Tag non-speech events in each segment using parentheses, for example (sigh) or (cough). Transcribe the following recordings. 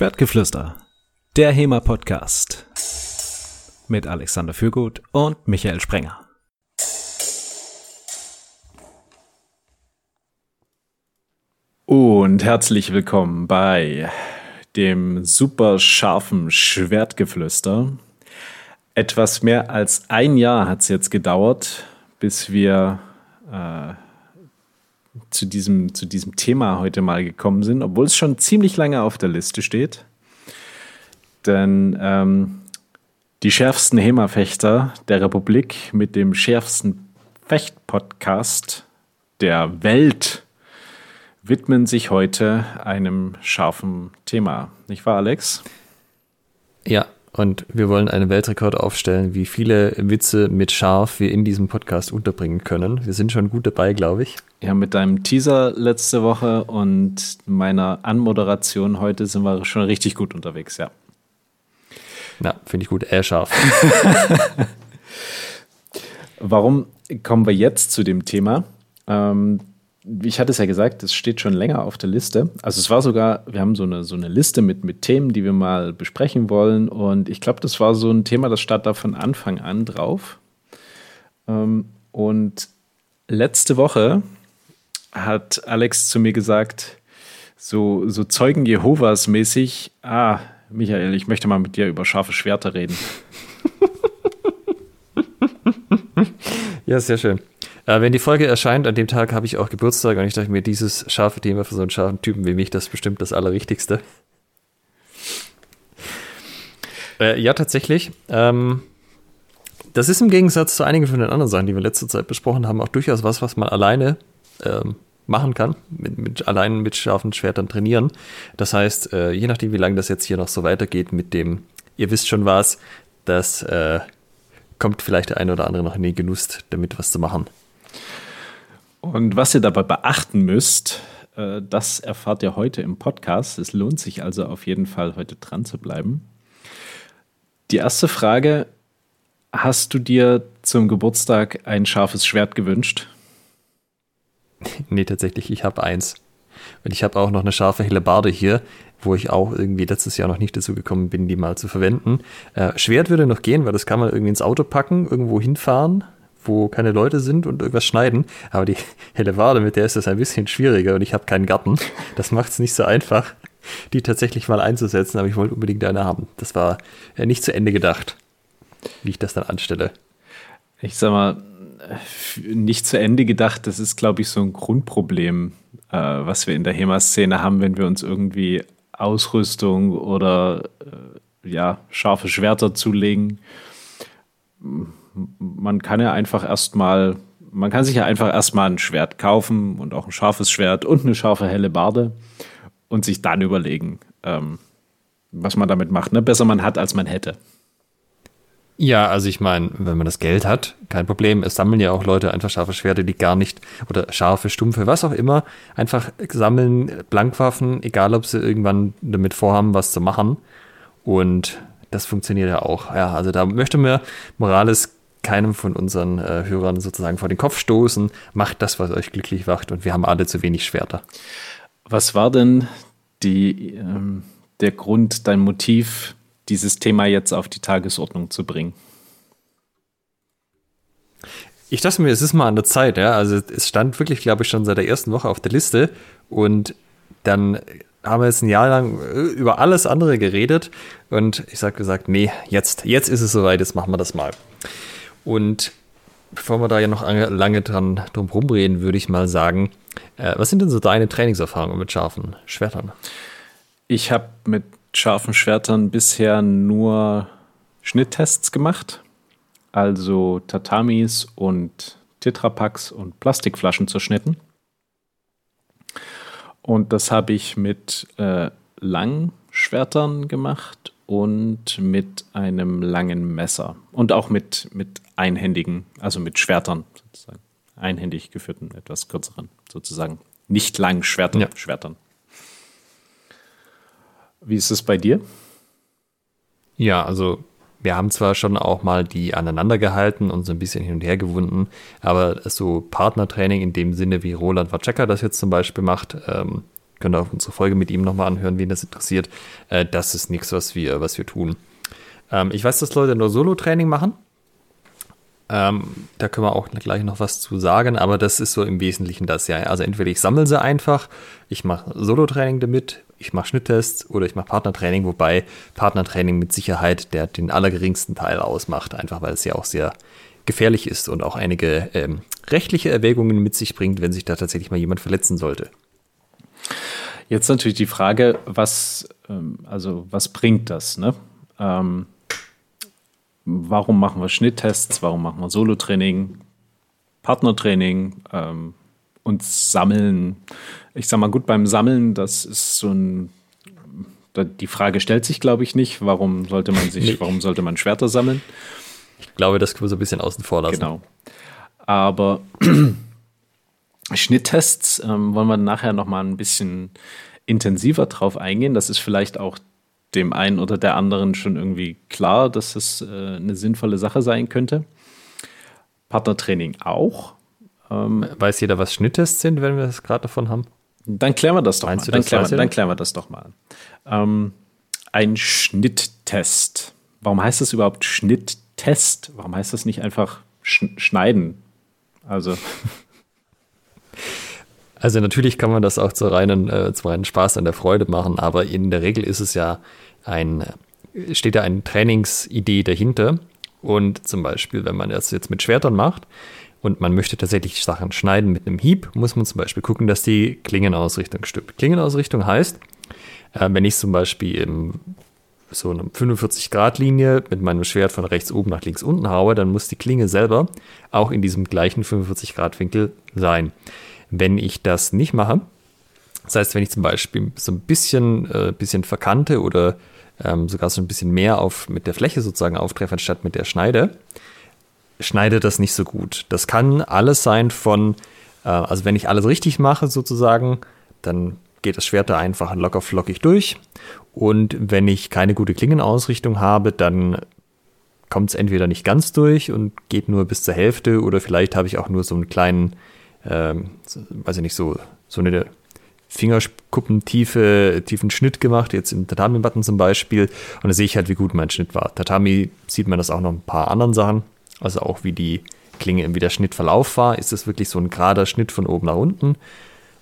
Schwertgeflüster, der HEMA-Podcast mit Alexander Fürgut und Michael Sprenger. Und herzlich willkommen bei dem super scharfen Schwertgeflüster. Etwas mehr als ein Jahr hat es jetzt gedauert, bis wir äh, zu diesem, zu diesem Thema heute mal gekommen sind, obwohl es schon ziemlich lange auf der Liste steht. Denn ähm, die schärfsten HEMA-Fechter der Republik mit dem schärfsten Fecht-Podcast der Welt widmen sich heute einem scharfen Thema. Nicht wahr, Alex? Ja, und wir wollen einen Weltrekord aufstellen, wie viele Witze mit scharf wir in diesem Podcast unterbringen können. Wir sind schon gut dabei, glaube ich. Ja, mit deinem Teaser letzte Woche und meiner Anmoderation heute sind wir schon richtig gut unterwegs, ja. Na, finde ich gut, eher scharf. (laughs) Warum kommen wir jetzt zu dem Thema? Ähm, ich hatte es ja gesagt, es steht schon länger auf der Liste. Also es war sogar, wir haben so eine, so eine Liste mit, mit Themen, die wir mal besprechen wollen. Und ich glaube, das war so ein Thema, das stand da von Anfang an drauf. Ähm, und letzte Woche hat Alex zu mir gesagt, so, so Zeugen Jehovas mäßig, ah, Michael, ich möchte mal mit dir über scharfe Schwerter reden. (laughs) ja, sehr schön. Äh, wenn die Folge erscheint, an dem Tag habe ich auch Geburtstag und ich dachte mir, dieses scharfe Thema für so einen scharfen Typen wie mich, das ist bestimmt das Allerwichtigste. Äh, ja, tatsächlich. Ähm, das ist im Gegensatz zu einigen von den anderen Sachen, die wir in letzter Zeit besprochen haben, auch durchaus was, was man alleine ähm, machen kann, mit, mit, allein mit scharfen Schwertern trainieren. Das heißt, äh, je nachdem, wie lange das jetzt hier noch so weitergeht mit dem, ihr wisst schon was, das äh, kommt vielleicht der eine oder andere noch in den Genuss, damit was zu machen. Und was ihr dabei beachten müsst, äh, das erfahrt ihr heute im Podcast. Es lohnt sich also auf jeden Fall, heute dran zu bleiben. Die erste Frage: Hast du dir zum Geburtstag ein scharfes Schwert gewünscht? Nee, tatsächlich, ich habe eins. Und ich habe auch noch eine scharfe helle Barde hier, wo ich auch irgendwie letztes Jahr noch nicht dazu gekommen bin, die mal zu verwenden. Äh, Schwert würde noch gehen, weil das kann man irgendwie ins Auto packen, irgendwo hinfahren, wo keine Leute sind und irgendwas schneiden. Aber die (laughs) helle Wade, mit der ist das ein bisschen schwieriger und ich habe keinen Garten. Das macht es nicht so einfach, die tatsächlich mal einzusetzen, aber ich wollte unbedingt eine haben. Das war äh, nicht zu Ende gedacht, wie ich das dann anstelle. Ich sag mal, nicht zu Ende gedacht, das ist, glaube ich, so ein Grundproblem, äh, was wir in der HEMA-Szene haben, wenn wir uns irgendwie Ausrüstung oder äh, ja, scharfe Schwerter zulegen man kann ja einfach erstmal, man kann sich ja einfach erstmal ein Schwert kaufen und auch ein scharfes Schwert und eine scharfe helle Barde und sich dann überlegen, ähm, was man damit macht. Ne? Besser man hat, als man hätte. Ja, also ich meine, wenn man das Geld hat, kein Problem. Es sammeln ja auch Leute einfach scharfe Schwerte, die gar nicht, oder scharfe, stumpfe, was auch immer, einfach sammeln Blankwaffen, egal ob sie irgendwann damit vorhaben, was zu machen. Und das funktioniert ja auch. Ja, also da möchte mir Morales keinem von unseren äh, Hörern sozusagen vor den Kopf stoßen. Macht das, was euch glücklich macht und wir haben alle zu wenig Schwerter. Was war denn die, ähm, der Grund, dein Motiv, dieses Thema jetzt auf die Tagesordnung zu bringen? Ich dachte mir, es ist mal an der Zeit, ja. Also es stand wirklich, glaube ich, schon seit der ersten Woche auf der Liste und dann haben wir jetzt ein Jahr lang äh, über alles andere geredet und ich habe gesagt, nee, jetzt, jetzt ist es soweit, jetzt machen wir das mal. Und bevor wir da ja noch lange dran drum rumreden, würde ich mal sagen, äh, was sind denn so deine Trainingserfahrungen mit scharfen Schwertern? Ich habe mit scharfen Schwertern bisher nur Schnitttests gemacht, also Tatamis und Tetrapacks und Plastikflaschen zerschnitten. Und das habe ich mit äh, Langschwertern gemacht und mit einem langen Messer und auch mit, mit einhändigen, also mit Schwertern sozusagen. Einhändig geführten, etwas kürzeren sozusagen. Nicht lang Schwertern, ja. Schwertern. Wie ist es bei dir? Ja, also wir haben zwar schon auch mal die aneinander gehalten und so ein bisschen hin und her gewunden, aber so Partnertraining in dem Sinne, wie Roland Waceka das jetzt zum Beispiel macht, ähm, könnt ihr auf unsere Folge mit ihm nochmal anhören, wen das interessiert. Äh, das ist nichts, was wir, was wir tun. Ähm, ich weiß, dass Leute nur Solo-Training machen. Ähm, da können wir auch gleich noch was zu sagen, aber das ist so im Wesentlichen das ja. Also entweder ich sammle sie einfach, ich mache Solo-Training damit, ich mache Schnitttests oder ich mache Partnertraining, wobei Partnertraining mit Sicherheit der den allergeringsten Teil ausmacht, einfach weil es ja auch sehr gefährlich ist und auch einige ähm, rechtliche Erwägungen mit sich bringt, wenn sich da tatsächlich mal jemand verletzen sollte. Jetzt natürlich die Frage, was, ähm, also was bringt das? Ne? Ähm, warum machen wir Schnitttests, warum machen wir Solo-Training, Partnertraining ähm, und Sammeln. Ich sag mal, gut, beim Sammeln, das ist so ein, die Frage stellt sich, glaube ich, nicht, warum sollte man sich, nee. warum sollte man Schwerter sammeln? Ich glaube, das können wir so ein bisschen außen vor lassen. Genau. Aber (clears throat) Schnitttests ähm, wollen wir nachher nochmal ein bisschen intensiver drauf eingehen. Das ist vielleicht auch dem einen oder der anderen schon irgendwie klar, dass es äh, eine sinnvolle Sache sein könnte. Partnertraining auch. Ähm, Weiß jeder, was Schnitttests sind, wenn wir das gerade davon haben? Dann klären wir das doch Meinst mal. Dann, klären wir, dann, klären wir, das doch mal. Ähm, ein Schnitttest. Warum heißt das überhaupt Schnitttest? Warum heißt das nicht einfach sch schneiden? Also. Also natürlich kann man das auch zu reinen, äh, zu reinen Spaß an der Freude machen, aber in der Regel ist es ja ein, steht ja eine Trainingsidee dahinter. Und zum Beispiel, wenn man das jetzt mit Schwertern macht und man möchte tatsächlich Sachen schneiden mit einem Hieb, muss man zum Beispiel gucken, dass die Klingenausrichtung stimmt. Klingenausrichtung heißt, äh, wenn ich zum Beispiel im so eine 45-Grad-Linie mit meinem Schwert von rechts oben nach links unten haue, dann muss die Klinge selber auch in diesem gleichen 45-Grad-Winkel sein. Wenn ich das nicht mache, das heißt, wenn ich zum Beispiel so ein bisschen, äh, bisschen verkannte oder ähm, sogar so ein bisschen mehr auf, mit der Fläche sozusagen auftreffe, anstatt mit der Schneide, schneide das nicht so gut. Das kann alles sein von, äh, also wenn ich alles richtig mache sozusagen, dann geht das Schwert da einfach locker flockig durch. Und wenn ich keine gute Klingenausrichtung habe, dann kommt es entweder nicht ganz durch und geht nur bis zur Hälfte oder vielleicht habe ich auch nur so einen kleinen ähm, weiß ich nicht, so, so eine Fingerkuppentiefe, tiefen Schnitt gemacht, jetzt im Tatami-Button zum Beispiel. Und da sehe ich halt, wie gut mein Schnitt war. Tatami sieht man das auch noch ein paar anderen Sachen. Also auch wie die Klinge, wie der Schnittverlauf war. Ist das wirklich so ein gerader Schnitt von oben nach unten?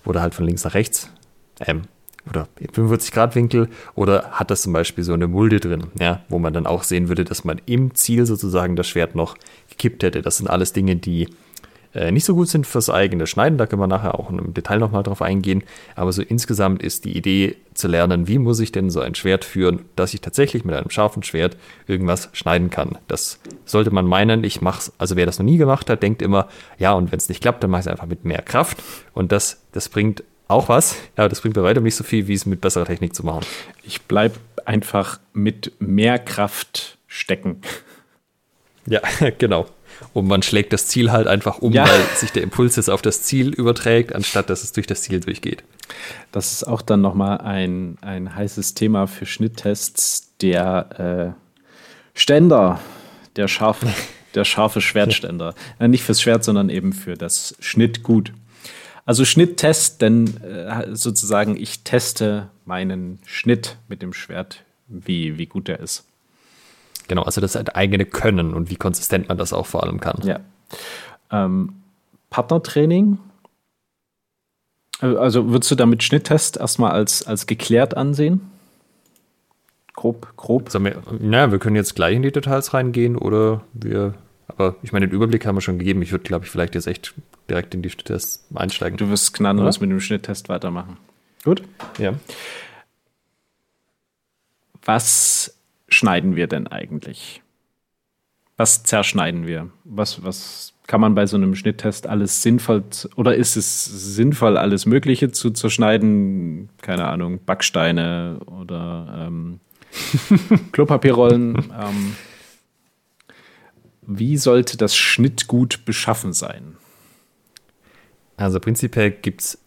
Oder halt von links nach rechts? Ähm, oder 45 Grad Winkel oder hat das zum Beispiel so eine Mulde drin, ja, wo man dann auch sehen würde, dass man im Ziel sozusagen das Schwert noch gekippt hätte. Das sind alles Dinge, die nicht so gut sind fürs eigene Schneiden. Da können wir nachher auch im Detail nochmal drauf eingehen. Aber so insgesamt ist die Idee zu lernen, wie muss ich denn so ein Schwert führen, dass ich tatsächlich mit einem scharfen Schwert irgendwas schneiden kann. Das sollte man meinen. Ich mach's, also wer das noch nie gemacht hat, denkt immer, ja, und wenn es nicht klappt, dann mache ich es einfach mit mehr Kraft. Und das, das bringt auch was. Ja, das bringt bei weitem nicht so viel, wie es mit besserer Technik zu machen. Ich bleibe einfach mit mehr Kraft stecken. Ja, (laughs) genau. Und man schlägt das Ziel halt einfach um, ja. weil sich der Impuls jetzt auf das Ziel überträgt, anstatt dass es durch das Ziel durchgeht. Das ist auch dann nochmal ein, ein heißes Thema für Schnitttests. Der äh, Ständer, der scharfe, (laughs) der scharfe Schwertständer. Ja, nicht fürs Schwert, sondern eben für das Schnittgut. Also Schnitttest, denn äh, sozusagen ich teste meinen Schnitt mit dem Schwert, wie, wie gut der ist. Genau, also das eigene Können und wie konsistent man das auch vor allem kann. Ja. Ähm, Partnertraining. Äh, also würdest du damit Schnitttest erstmal als, als geklärt ansehen? Grob, grob. Wir, naja, wir können jetzt gleich in die Details reingehen oder wir, aber ich meine, den Überblick haben wir schon gegeben. Ich würde, glaube ich, vielleicht jetzt echt direkt in die Schnitttests einsteigen. Du wirst gnadenlos mit dem Schnitttest weitermachen. Gut? Ja. Was schneiden wir denn eigentlich? Was zerschneiden wir? Was, was kann man bei so einem Schnitttest alles sinnvoll oder ist es sinnvoll, alles Mögliche zu zerschneiden? Keine Ahnung, Backsteine oder ähm, (laughs) Klopapierrollen. ähm, wie sollte das Schnittgut beschaffen sein? Also prinzipiell gibt es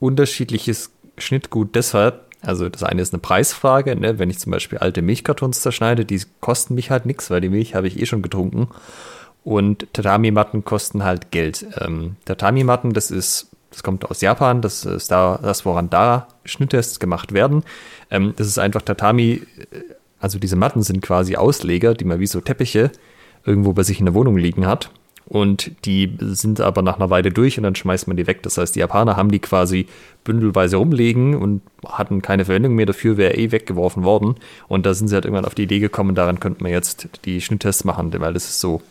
unterschiedliches Schnittgut deshalb, also das eine ist eine Preisfrage, ne? wenn ich zum Beispiel alte Milchkartons zerschneide, die kosten mich halt nichts, weil die Milch habe ich eh schon getrunken. Und Tatami-Matten kosten halt Geld. Ähm, Tatami-Matten, das ist das kommt aus Japan, das ist da, das, woran da Schnitttests gemacht werden. Ähm, das ist einfach Tatami, äh, also diese Matten sind quasi Ausleger, die man wie so Teppiche irgendwo bei sich in der Wohnung liegen hat. Und die sind aber nach einer Weile durch und dann schmeißt man die weg. Das heißt, die Japaner haben die quasi bündelweise rumliegen und hatten keine Verwendung mehr dafür, wäre eh weggeworfen worden. Und da sind sie halt irgendwann auf die Idee gekommen, daran könnte man jetzt die Schnitttests machen, weil das ist so,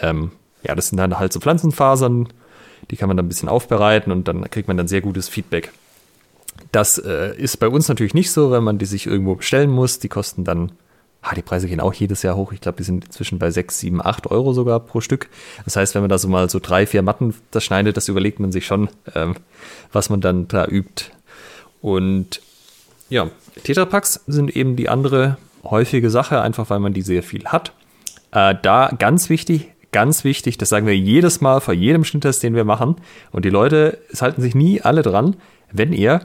ähm, ja, das sind dann halt so Pflanzenfasern, die kann man dann ein bisschen aufbereiten und dann kriegt man dann sehr gutes Feedback. Das äh, ist bei uns natürlich nicht so, wenn man die sich irgendwo bestellen muss. Die kosten dann Ah, die Preise gehen auch jedes Jahr hoch. Ich glaube, die sind inzwischen bei 6, 7, 8 Euro sogar pro Stück. Das heißt, wenn man da so mal so drei, vier Matten das schneidet, das überlegt man sich schon, ähm, was man dann da übt. Und ja, Tetrapacks sind eben die andere häufige Sache, einfach weil man die sehr viel hat. Äh, da ganz wichtig, ganz wichtig, das sagen wir jedes Mal vor jedem Schnitttest, den wir machen. Und die Leute, es halten sich nie alle dran, wenn ihr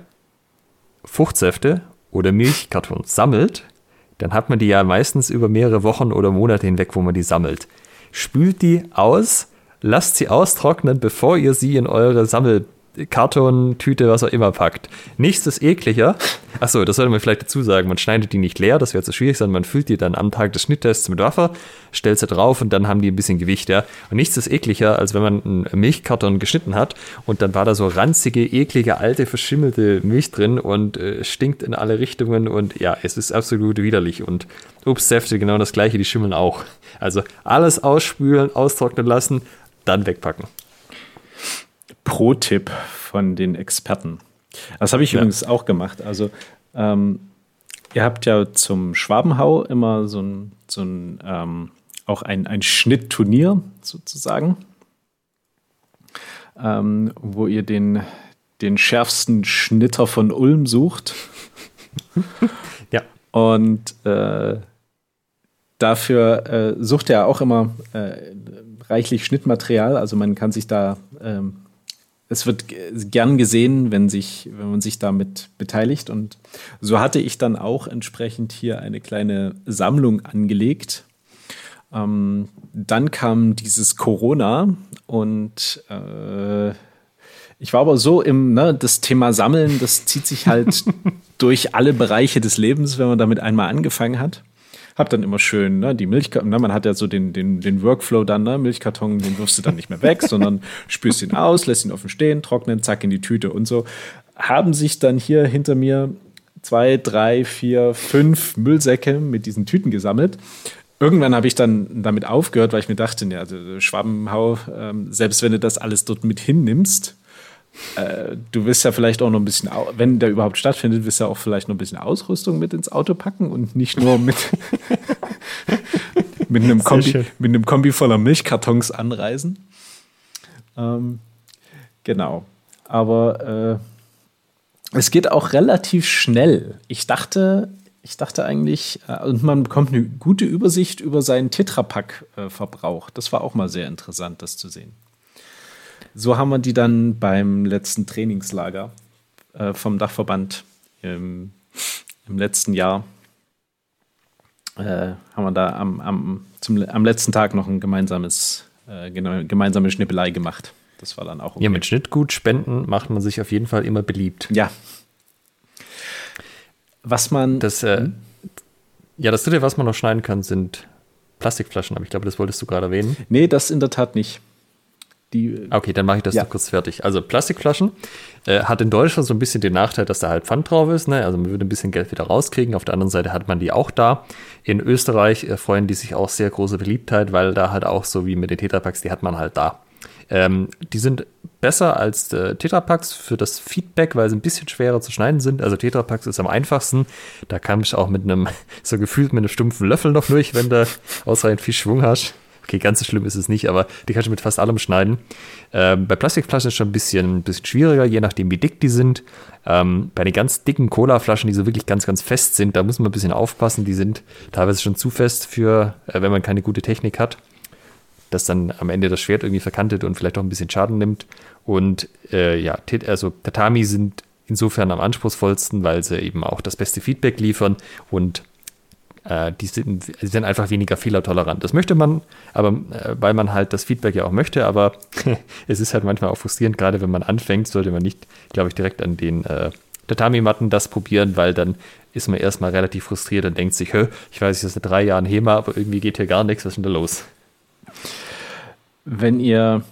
Fruchtsäfte oder Milchkartons sammelt, dann hat man die ja meistens über mehrere Wochen oder Monate hinweg, wo man die sammelt. Spült die aus, lasst sie austrocknen, bevor ihr sie in eure Sammel Karton, Tüte, was auch immer packt. Nichts ist ekliger. Achso, das sollte man vielleicht dazu sagen. Man schneidet die nicht leer, das wäre zu schwierig, sondern man füllt die dann am Tag des Schnitttests mit Wasser, stellt sie drauf und dann haben die ein bisschen Gewicht, ja. Und nichts ist ekliger, als wenn man einen Milchkarton geschnitten hat und dann war da so ranzige, eklige, alte, verschimmelte Milch drin und äh, stinkt in alle Richtungen und ja, es ist absolut widerlich. Und Obstsäfte genau das gleiche, die schimmeln auch. Also alles ausspülen, austrocknen lassen, dann wegpacken. Pro-Tipp von den Experten. Das habe ich ja. übrigens auch gemacht. Also ähm, ihr habt ja zum Schwabenhau immer so ein, so ein ähm, auch ein, ein Schnittturnier sozusagen, ähm, wo ihr den, den schärfsten Schnitter von Ulm sucht. ja. Und äh, dafür äh, sucht er auch immer äh, reichlich Schnittmaterial. Also man kann sich da ähm, es wird gern gesehen, wenn, sich, wenn man sich damit beteiligt. Und so hatte ich dann auch entsprechend hier eine kleine Sammlung angelegt. Ähm, dann kam dieses Corona und äh, ich war aber so im, ne, das Thema Sammeln, das zieht sich halt (laughs) durch alle Bereiche des Lebens, wenn man damit einmal angefangen hat. Hab dann immer schön, ne, die Milchkarton, ne, man hat ja so den, den, den Workflow dann, ne, Milchkarton, den wirfst du dann nicht mehr weg, (laughs) sondern spürst ihn aus, lässt ihn offen stehen, trocknen, zack in die Tüte und so. Haben sich dann hier hinter mir zwei, drei, vier, fünf Müllsäcke mit diesen Tüten gesammelt. Irgendwann habe ich dann damit aufgehört, weil ich mir dachte, ja, also Schwabenhau, ähm, selbst wenn du das alles dort mit hinnimmst, äh, du wirst ja vielleicht auch noch ein bisschen, wenn der überhaupt stattfindet, wirst du ja auch vielleicht noch ein bisschen Ausrüstung mit ins Auto packen und nicht nur mit, (laughs) mit, einem, Kombi, mit einem Kombi voller Milchkartons anreisen. Ähm, genau. Aber äh, es geht auch relativ schnell. Ich dachte, ich dachte eigentlich, äh, und man bekommt eine gute Übersicht über seinen Tetrapack-Verbrauch. Äh, das war auch mal sehr interessant, das zu sehen. So haben wir die dann beim letzten Trainingslager äh, vom Dachverband im, im letzten Jahr äh, haben wir da am, am, zum, am letzten Tag noch ein gemeinsames, äh, gemeinsame Schnippelei gemacht. Das war dann auch okay. Ja, mit Schnittgut spenden macht man sich auf jeden Fall immer beliebt. Ja. Was man. Das, äh? Ja, das dritte, was man noch schneiden kann, sind Plastikflaschen, aber ich glaube, das wolltest du gerade erwähnen. Nee, das in der Tat nicht. Die, okay, dann mache ich das ja. noch kurz fertig. Also Plastikflaschen äh, hat in Deutschland so ein bisschen den Nachteil, dass da halt Pfand drauf ist. Ne? Also man würde ein bisschen Geld wieder rauskriegen. Auf der anderen Seite hat man die auch da. In Österreich äh, freuen die sich auch sehr große Beliebtheit, weil da halt auch so wie mit den Tetrapacks, die hat man halt da. Ähm, die sind besser als äh, Tetrapacks für das Feedback, weil sie ein bisschen schwerer zu schneiden sind. Also Tetrapacks ist am einfachsten. Da kann ich auch mit einem, (laughs) so gefühlt mit einem stumpfen Löffel noch durch, wenn du ausreichend viel Schwung hast. Okay, ganz so schlimm ist es nicht, aber die kannst du mit fast allem schneiden. Ähm, bei Plastikflaschen ist es schon ein bisschen, ein bisschen schwieriger, je nachdem, wie dick die sind. Ähm, bei den ganz dicken Cola-Flaschen, die so wirklich ganz, ganz fest sind, da muss man ein bisschen aufpassen. Die sind teilweise schon zu fest für, äh, wenn man keine gute Technik hat, dass dann am Ende das Schwert irgendwie verkantet und vielleicht auch ein bisschen Schaden nimmt. Und äh, ja, also Tatami sind insofern am anspruchsvollsten, weil sie eben auch das beste Feedback liefern und äh, die, sind, die sind einfach weniger fehlertolerant. Das möchte man, aber äh, weil man halt das Feedback ja auch möchte, aber (laughs) es ist halt manchmal auch frustrierend, gerade wenn man anfängt, sollte man nicht, glaube ich, direkt an den äh, Tatami-Matten das probieren, weil dann ist man erstmal relativ frustriert und denkt sich, ich weiß, ich ist seit drei Jahren HEMA, aber irgendwie geht hier gar nichts, was ist denn da los? Wenn ihr,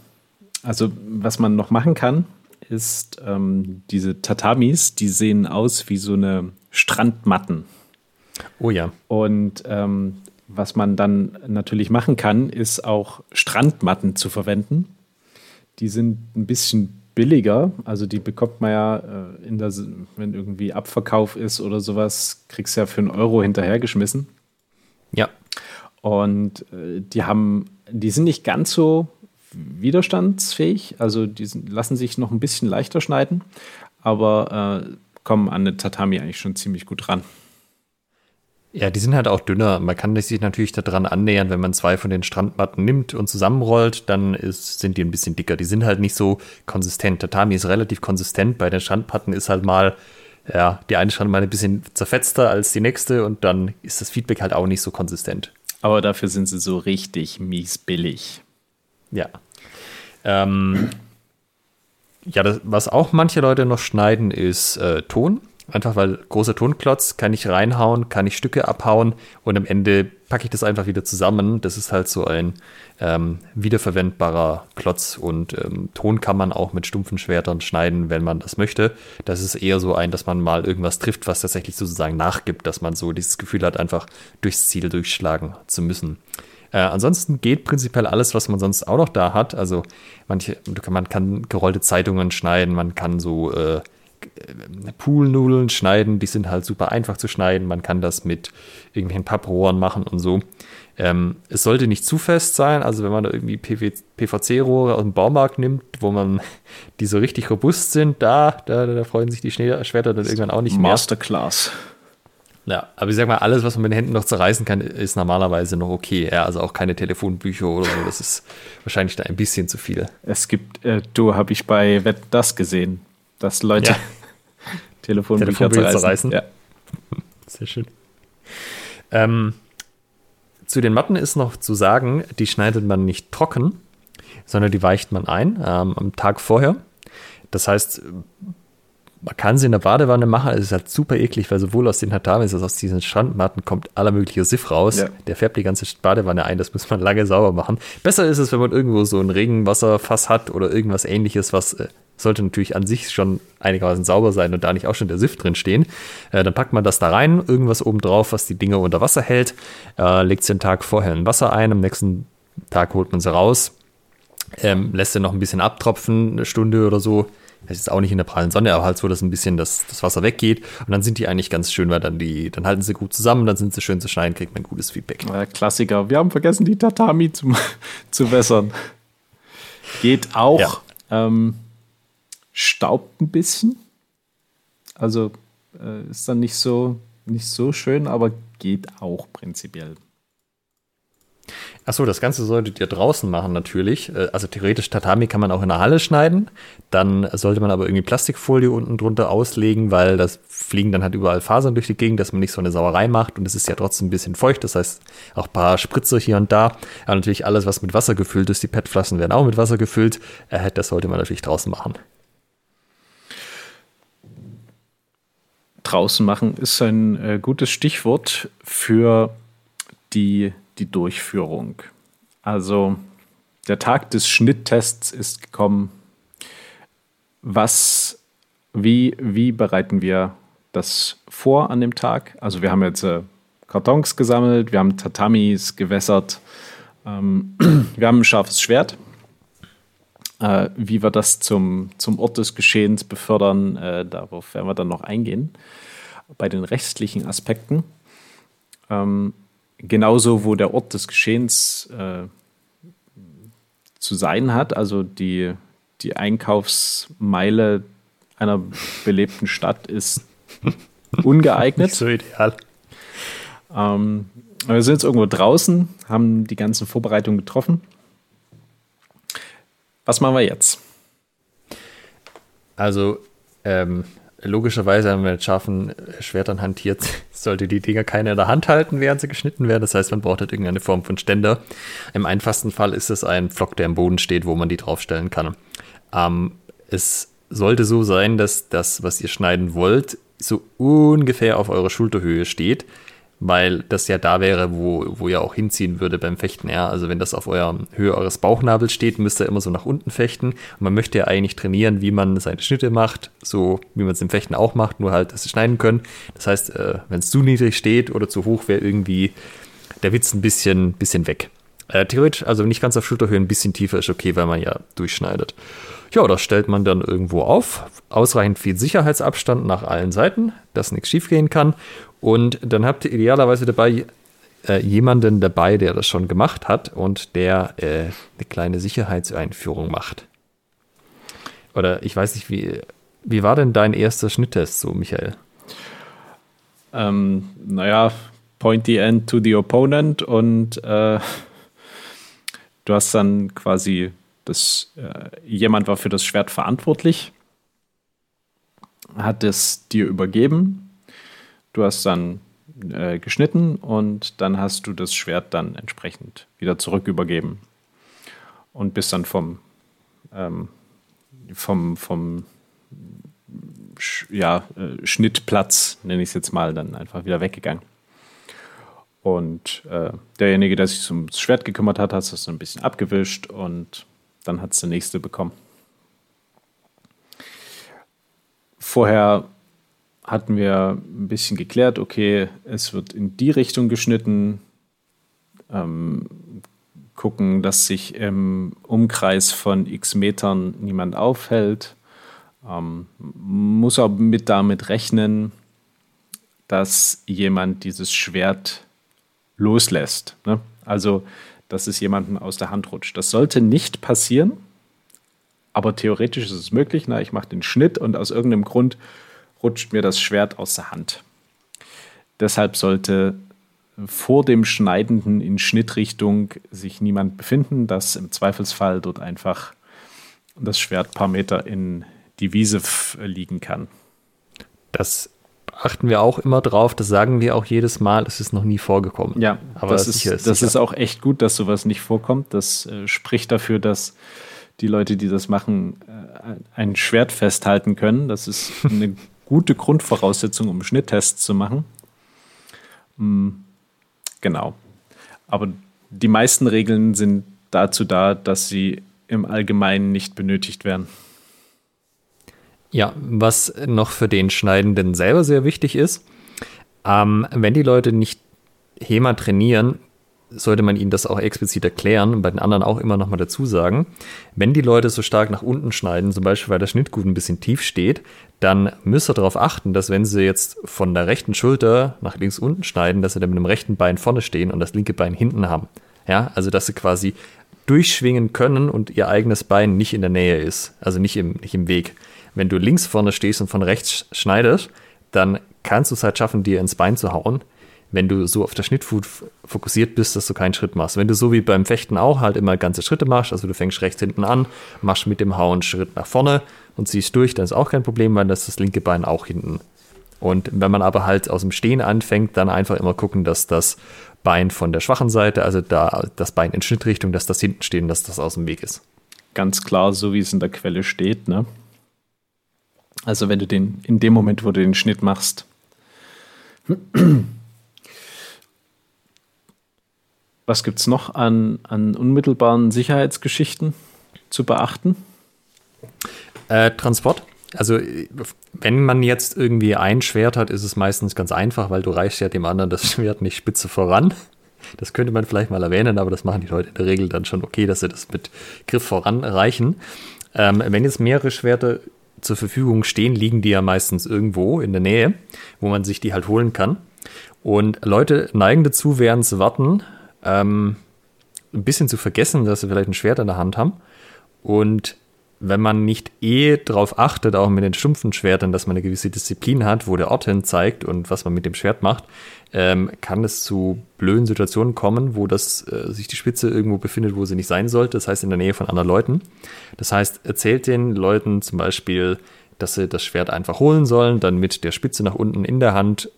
also was man noch machen kann, ist ähm, diese Tatamis, die sehen aus wie so eine Strandmatten. Oh ja. Und ähm, was man dann natürlich machen kann, ist auch Strandmatten zu verwenden. Die sind ein bisschen billiger. Also die bekommt man ja äh, in der, wenn irgendwie Abverkauf ist oder sowas, kriegst du ja für einen Euro hinterhergeschmissen. Ja. Und äh, die haben, die sind nicht ganz so widerstandsfähig. Also die sind, lassen sich noch ein bisschen leichter schneiden, aber äh, kommen an eine Tatami eigentlich schon ziemlich gut ran. Ja, die sind halt auch dünner. Man kann sich natürlich daran annähern, wenn man zwei von den Strandmatten nimmt und zusammenrollt, dann ist, sind die ein bisschen dicker. Die sind halt nicht so konsistent. Tatami ist relativ konsistent. Bei den Strandmatten ist halt mal, ja, die eine Strandmatte ein bisschen zerfetzter als die nächste und dann ist das Feedback halt auch nicht so konsistent. Aber dafür sind sie so richtig mies billig. Ja. Ähm, ja, das, was auch manche Leute noch schneiden, ist äh, Ton. Einfach weil großer Tonklotz kann ich reinhauen, kann ich Stücke abhauen und am Ende packe ich das einfach wieder zusammen. Das ist halt so ein ähm, wiederverwendbarer Klotz und ähm, Ton kann man auch mit stumpfen Schwertern schneiden, wenn man das möchte. Das ist eher so ein, dass man mal irgendwas trifft, was tatsächlich sozusagen nachgibt, dass man so dieses Gefühl hat, einfach durchs Ziel durchschlagen zu müssen. Äh, ansonsten geht prinzipiell alles, was man sonst auch noch da hat. Also manche, man kann gerollte Zeitungen schneiden, man kann so äh, Poolnudeln schneiden, die sind halt super einfach zu schneiden. Man kann das mit irgendwelchen Papprohren machen und so. Ähm, es sollte nicht zu fest sein, also wenn man da irgendwie PVC-Rohre aus dem Baumarkt nimmt, wo man (laughs) die so richtig robust sind, da, da, da freuen sich die Schwerter dann irgendwann auch nicht mehr. Masterclass. Ja, aber ich sag mal, alles, was man mit den Händen noch zerreißen kann, ist normalerweise noch okay. Ja, also auch keine Telefonbücher oder so. Das ist wahrscheinlich da ein bisschen zu viel. Es gibt, äh, du habe ich bei Wett das gesehen, dass Leute ja. (laughs) Telefonbücher, Telefonbücher zerreißen. Ja. Sehr schön. Ähm, zu den Matten ist noch zu sagen, die schneidet man nicht trocken, sondern die weicht man ein ähm, am Tag vorher. Das heißt, man kann sie in der Badewanne machen, es ist halt super eklig, weil sowohl aus den Tatamis als auch aus diesen Strandmatten kommt aller mögliche Siff raus. Ja. Der färbt die ganze Badewanne ein, das muss man lange sauber machen. Besser ist es, wenn man irgendwo so ein Regenwasserfass hat oder irgendwas ähnliches, was äh, sollte natürlich an sich schon einigermaßen sauber sein und da nicht auch schon der Siff drin stehen. Äh, dann packt man das da rein, irgendwas oben drauf, was die Dinge unter Wasser hält, äh, legt sie den Tag vorher in Wasser ein, am nächsten Tag holt man sie raus, ähm, lässt sie noch ein bisschen abtropfen, eine Stunde oder so, es ist auch nicht in der prallen Sonne, aber halt so, dass ein bisschen das, das Wasser weggeht. Und dann sind die eigentlich ganz schön, weil dann die, dann halten sie gut zusammen, dann sind sie schön zu schneiden, kriegt man gutes Feedback. Ja, Klassiker. Wir haben vergessen, die Tatami zu, (laughs) zu wässern. Geht auch. Ja. Ähm, staubt ein bisschen. Also äh, ist dann nicht so, nicht so schön, aber geht auch prinzipiell. Achso, das Ganze solltet ihr draußen machen natürlich. Äh, also theoretisch Tatami kann man auch in der Halle schneiden. Dann sollte man aber irgendwie Plastikfolie unten drunter auslegen, weil das fliegen dann halt überall Fasern durch die Gegend, dass man nicht so eine Sauerei macht. Und es ist ja trotzdem ein bisschen feucht. Das heißt, auch ein paar Spritzer hier und da. Aber natürlich alles, was mit Wasser gefüllt ist. Die PET-Flaschen werden auch mit Wasser gefüllt. Äh, das sollte man natürlich draußen machen. Draußen machen ist ein äh, gutes Stichwort für die die Durchführung. Also der Tag des Schnitttests ist gekommen. Was, wie, wie bereiten wir das vor an dem Tag? Also wir haben jetzt äh, Kartons gesammelt, wir haben Tatamis gewässert, ähm, (clears throat) wir haben ein scharfes Schwert. Äh, wie wir das zum, zum Ort des Geschehens befördern, äh, darauf werden wir dann noch eingehen. Bei den rechtlichen Aspekten. Ähm, genauso, wo der Ort des Geschehens äh, zu sein hat, also die, die Einkaufsmeile einer belebten Stadt ist (laughs) ungeeignet. Nicht so ideal. Ähm, wir sind jetzt irgendwo draußen, haben die ganzen Vorbereitungen getroffen. Was machen wir jetzt? Also, ähm, logischerweise, wenn man mit scharfen Schwertern hantiert, (laughs) sollte die Dinger keiner in der Hand halten, während sie geschnitten werden. Das heißt, man braucht halt irgendeine Form von Ständer. Im einfachsten Fall ist es ein Pflock, der im Boden steht, wo man die draufstellen kann. Ähm, es sollte so sein, dass das, was ihr schneiden wollt, so ungefähr auf eurer Schulterhöhe steht weil das ja da wäre, wo, wo ihr auch hinziehen würde beim Fechten. Ja, also wenn das auf eurer Höhe eures Bauchnabels steht, müsst ihr immer so nach unten fechten. Und man möchte ja eigentlich trainieren, wie man seine Schnitte macht, so wie man es im Fechten auch macht, nur halt, dass sie schneiden können. Das heißt, äh, wenn es zu niedrig steht oder zu hoch, wäre irgendwie der Witz ein bisschen, bisschen weg. Äh, theoretisch, also nicht ganz auf Schulterhöhe, ein bisschen tiefer ist okay, weil man ja durchschneidet. Ja, das stellt man dann irgendwo auf. Ausreichend viel Sicherheitsabstand nach allen Seiten, dass nichts schiefgehen kann. Und dann habt ihr idealerweise dabei äh, jemanden dabei, der das schon gemacht hat und der äh, eine kleine Sicherheitseinführung macht. Oder ich weiß nicht, wie, wie war denn dein erster Schnitttest so, Michael? Ähm, naja, point the end to the opponent und äh, (laughs) du hast dann quasi das, äh, jemand war für das Schwert verantwortlich, hat es dir übergeben Du hast dann äh, geschnitten und dann hast du das Schwert dann entsprechend wieder zurück übergeben und bist dann vom, ähm, vom, vom ja, äh, Schnittplatz, nenne ich es jetzt mal, dann einfach wieder weggegangen. Und äh, derjenige, der sich ums Schwert gekümmert hat, hat es ein bisschen abgewischt und dann hat es der nächste bekommen. Vorher hatten wir ein bisschen geklärt, okay, es wird in die Richtung geschnitten, ähm, gucken, dass sich im Umkreis von x Metern niemand aufhält, ähm, muss auch mit damit rechnen, dass jemand dieses Schwert loslässt. Ne? Also, dass es jemandem aus der Hand rutscht. Das sollte nicht passieren, aber theoretisch ist es möglich. Na, ich mache den Schnitt und aus irgendeinem Grund rutscht mir das Schwert aus der Hand. Deshalb sollte vor dem Schneidenden in Schnittrichtung sich niemand befinden, dass im Zweifelsfall dort einfach das Schwert ein paar Meter in die Wiese liegen kann. Das achten wir auch immer drauf, das sagen wir auch jedes Mal, es ist noch nie vorgekommen. Ja, aber das, ist, ist, das ist auch echt gut, dass sowas nicht vorkommt. Das äh, spricht dafür, dass die Leute, die das machen, äh, ein Schwert festhalten können. Das ist eine (laughs) gute Grundvoraussetzung, um Schnitttests zu machen. Hm, genau. Aber die meisten Regeln sind dazu da, dass sie im Allgemeinen nicht benötigt werden. Ja, was noch für den Schneidenden selber sehr wichtig ist, ähm, wenn die Leute nicht HEMA trainieren, sollte man ihnen das auch explizit erklären und bei den anderen auch immer nochmal dazu sagen. Wenn die Leute so stark nach unten schneiden, zum Beispiel weil der Schnittgut ein bisschen tief steht, dann müsst ihr darauf achten, dass wenn sie jetzt von der rechten Schulter nach links unten schneiden, dass sie dann mit dem rechten Bein vorne stehen und das linke Bein hinten haben. Ja, also dass sie quasi durchschwingen können und ihr eigenes Bein nicht in der Nähe ist, also nicht im, nicht im Weg. Wenn du links vorne stehst und von rechts schneidest, dann kannst du es halt schaffen, dir ins Bein zu hauen wenn du so auf der Schnittfood fokussiert bist, dass du keinen Schritt machst. Wenn du so wie beim Fechten auch halt immer ganze Schritte machst, also du fängst rechts hinten an, machst mit dem Hauen einen Schritt nach vorne und ziehst durch, dann ist auch kein Problem, weil das das linke Bein auch hinten. Und wenn man aber halt aus dem Stehen anfängt, dann einfach immer gucken, dass das Bein von der schwachen Seite, also da das Bein in Schnittrichtung, dass das hinten steht und dass das aus dem Weg ist. Ganz klar, so wie es in der Quelle steht, ne? Also wenn du den, in dem Moment, wo du den Schnitt machst, Was gibt es noch an, an unmittelbaren Sicherheitsgeschichten zu beachten? Transport. Also wenn man jetzt irgendwie ein Schwert hat, ist es meistens ganz einfach, weil du reichst ja dem anderen das (laughs) Schwert nicht spitze voran. Das könnte man vielleicht mal erwähnen, aber das machen die Leute in der Regel dann schon okay, dass sie das mit Griff voran reichen. Ähm, wenn jetzt mehrere Schwerter zur Verfügung stehen, liegen die ja meistens irgendwo in der Nähe, wo man sich die halt holen kann. Und Leute neigen dazu, während sie warten, ähm, ein bisschen zu vergessen, dass sie vielleicht ein Schwert in der Hand haben. Und wenn man nicht eh darauf achtet, auch mit den stumpfen Schwertern, dass man eine gewisse Disziplin hat, wo der Ort hin zeigt und was man mit dem Schwert macht, ähm, kann es zu blöden Situationen kommen, wo das äh, sich die Spitze irgendwo befindet, wo sie nicht sein sollte, das heißt in der Nähe von anderen Leuten. Das heißt, erzählt den Leuten zum Beispiel, dass sie das Schwert einfach holen sollen, dann mit der Spitze nach unten in der Hand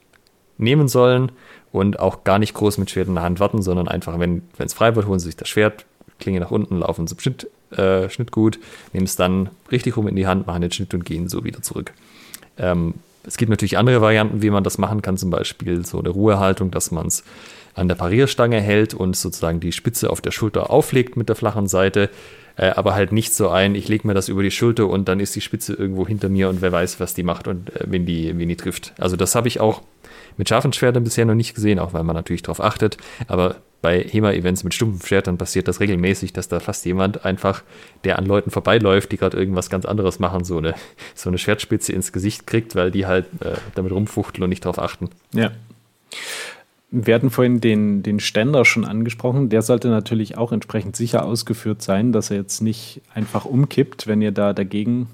nehmen sollen und auch gar nicht groß mit Schwert in der Hand warten, sondern einfach, wenn es frei wird, holen sie sich das Schwert, Klinge nach unten, laufen zum Schnitt, äh, Schnittgut, nehmen es dann richtig rum in die Hand, machen den Schnitt und gehen so wieder zurück. Ähm, es gibt natürlich andere Varianten, wie man das machen kann, zum Beispiel so eine Ruhehaltung, dass man es an der Parierstange hält und sozusagen die Spitze auf der Schulter auflegt mit der flachen Seite, äh, aber halt nicht so ein, ich lege mir das über die Schulter und dann ist die Spitze irgendwo hinter mir und wer weiß, was die macht und äh, wen, die, wen die trifft. Also das habe ich auch mit scharfen Schwertern bisher noch nicht gesehen, auch weil man natürlich darauf achtet, aber bei HEMA-Events mit stumpfen Schwertern passiert das regelmäßig, dass da fast jemand einfach, der an Leuten vorbeiläuft, die gerade irgendwas ganz anderes machen, so eine, so eine Schwertspitze ins Gesicht kriegt, weil die halt äh, damit rumfuchteln und nicht darauf achten. Ja. Wir hatten vorhin den, den Ständer schon angesprochen. Der sollte natürlich auch entsprechend sicher ausgeführt sein, dass er jetzt nicht einfach umkippt, wenn ihr da dagegen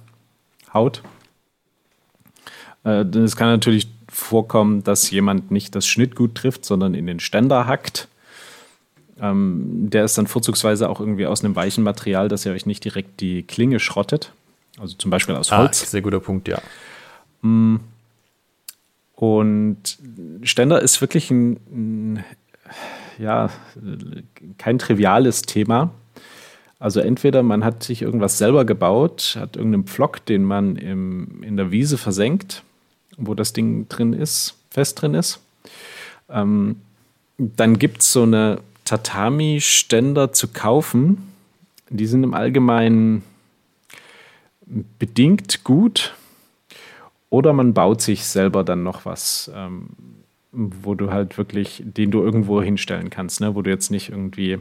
haut. Äh, es kann natürlich vorkommen, dass jemand nicht das Schnittgut trifft, sondern in den Ständer hackt. Ähm, der ist dann vorzugsweise auch irgendwie aus einem weichen Material, dass ihr euch nicht direkt die Klinge schrottet. Also zum Beispiel aus ah, Holz. Ah, sehr guter Punkt, ja. Mm. Und Ständer ist wirklich ein, ein, ja, kein triviales Thema. Also entweder man hat sich irgendwas selber gebaut, hat irgendeinen Pflock, den man im, in der Wiese versenkt, wo das Ding drin ist, fest drin ist. Ähm, dann gibt es so eine Tatami-Ständer zu kaufen. Die sind im Allgemeinen bedingt gut oder man baut sich selber dann noch was, ähm, wo du halt wirklich, den du irgendwo hinstellen kannst, ne? wo du jetzt nicht irgendwie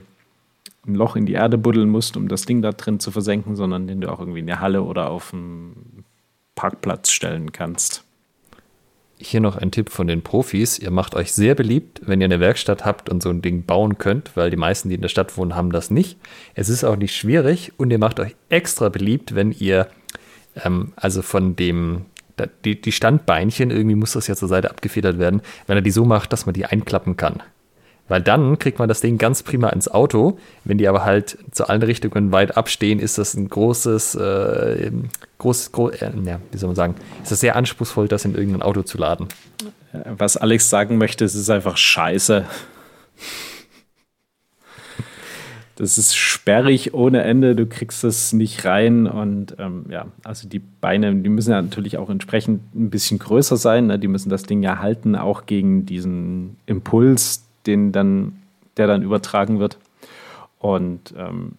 ein Loch in die Erde buddeln musst, um das Ding da drin zu versenken, sondern den du auch irgendwie in der Halle oder auf dem Parkplatz stellen kannst. Hier noch ein Tipp von den Profis. Ihr macht euch sehr beliebt, wenn ihr eine Werkstatt habt und so ein Ding bauen könnt, weil die meisten, die in der Stadt wohnen, haben das nicht. Es ist auch nicht schwierig und ihr macht euch extra beliebt, wenn ihr ähm, also von dem die, die Standbeinchen, irgendwie muss das ja zur Seite abgefedert werden, wenn er die so macht, dass man die einklappen kann. Weil dann kriegt man das Ding ganz prima ins Auto. Wenn die aber halt zu allen Richtungen weit abstehen, ist das ein großes, äh, groß, groß äh, ja, wie soll man sagen, ist das sehr anspruchsvoll, das in irgendein Auto zu laden. Was Alex sagen möchte, es ist einfach scheiße. das ist sperrig ohne Ende, du kriegst es nicht rein und ähm, ja, also die Beine, die müssen ja natürlich auch entsprechend ein bisschen größer sein, ne? die müssen das Ding ja halten, auch gegen diesen Impuls, den dann, der dann übertragen wird. Und ähm,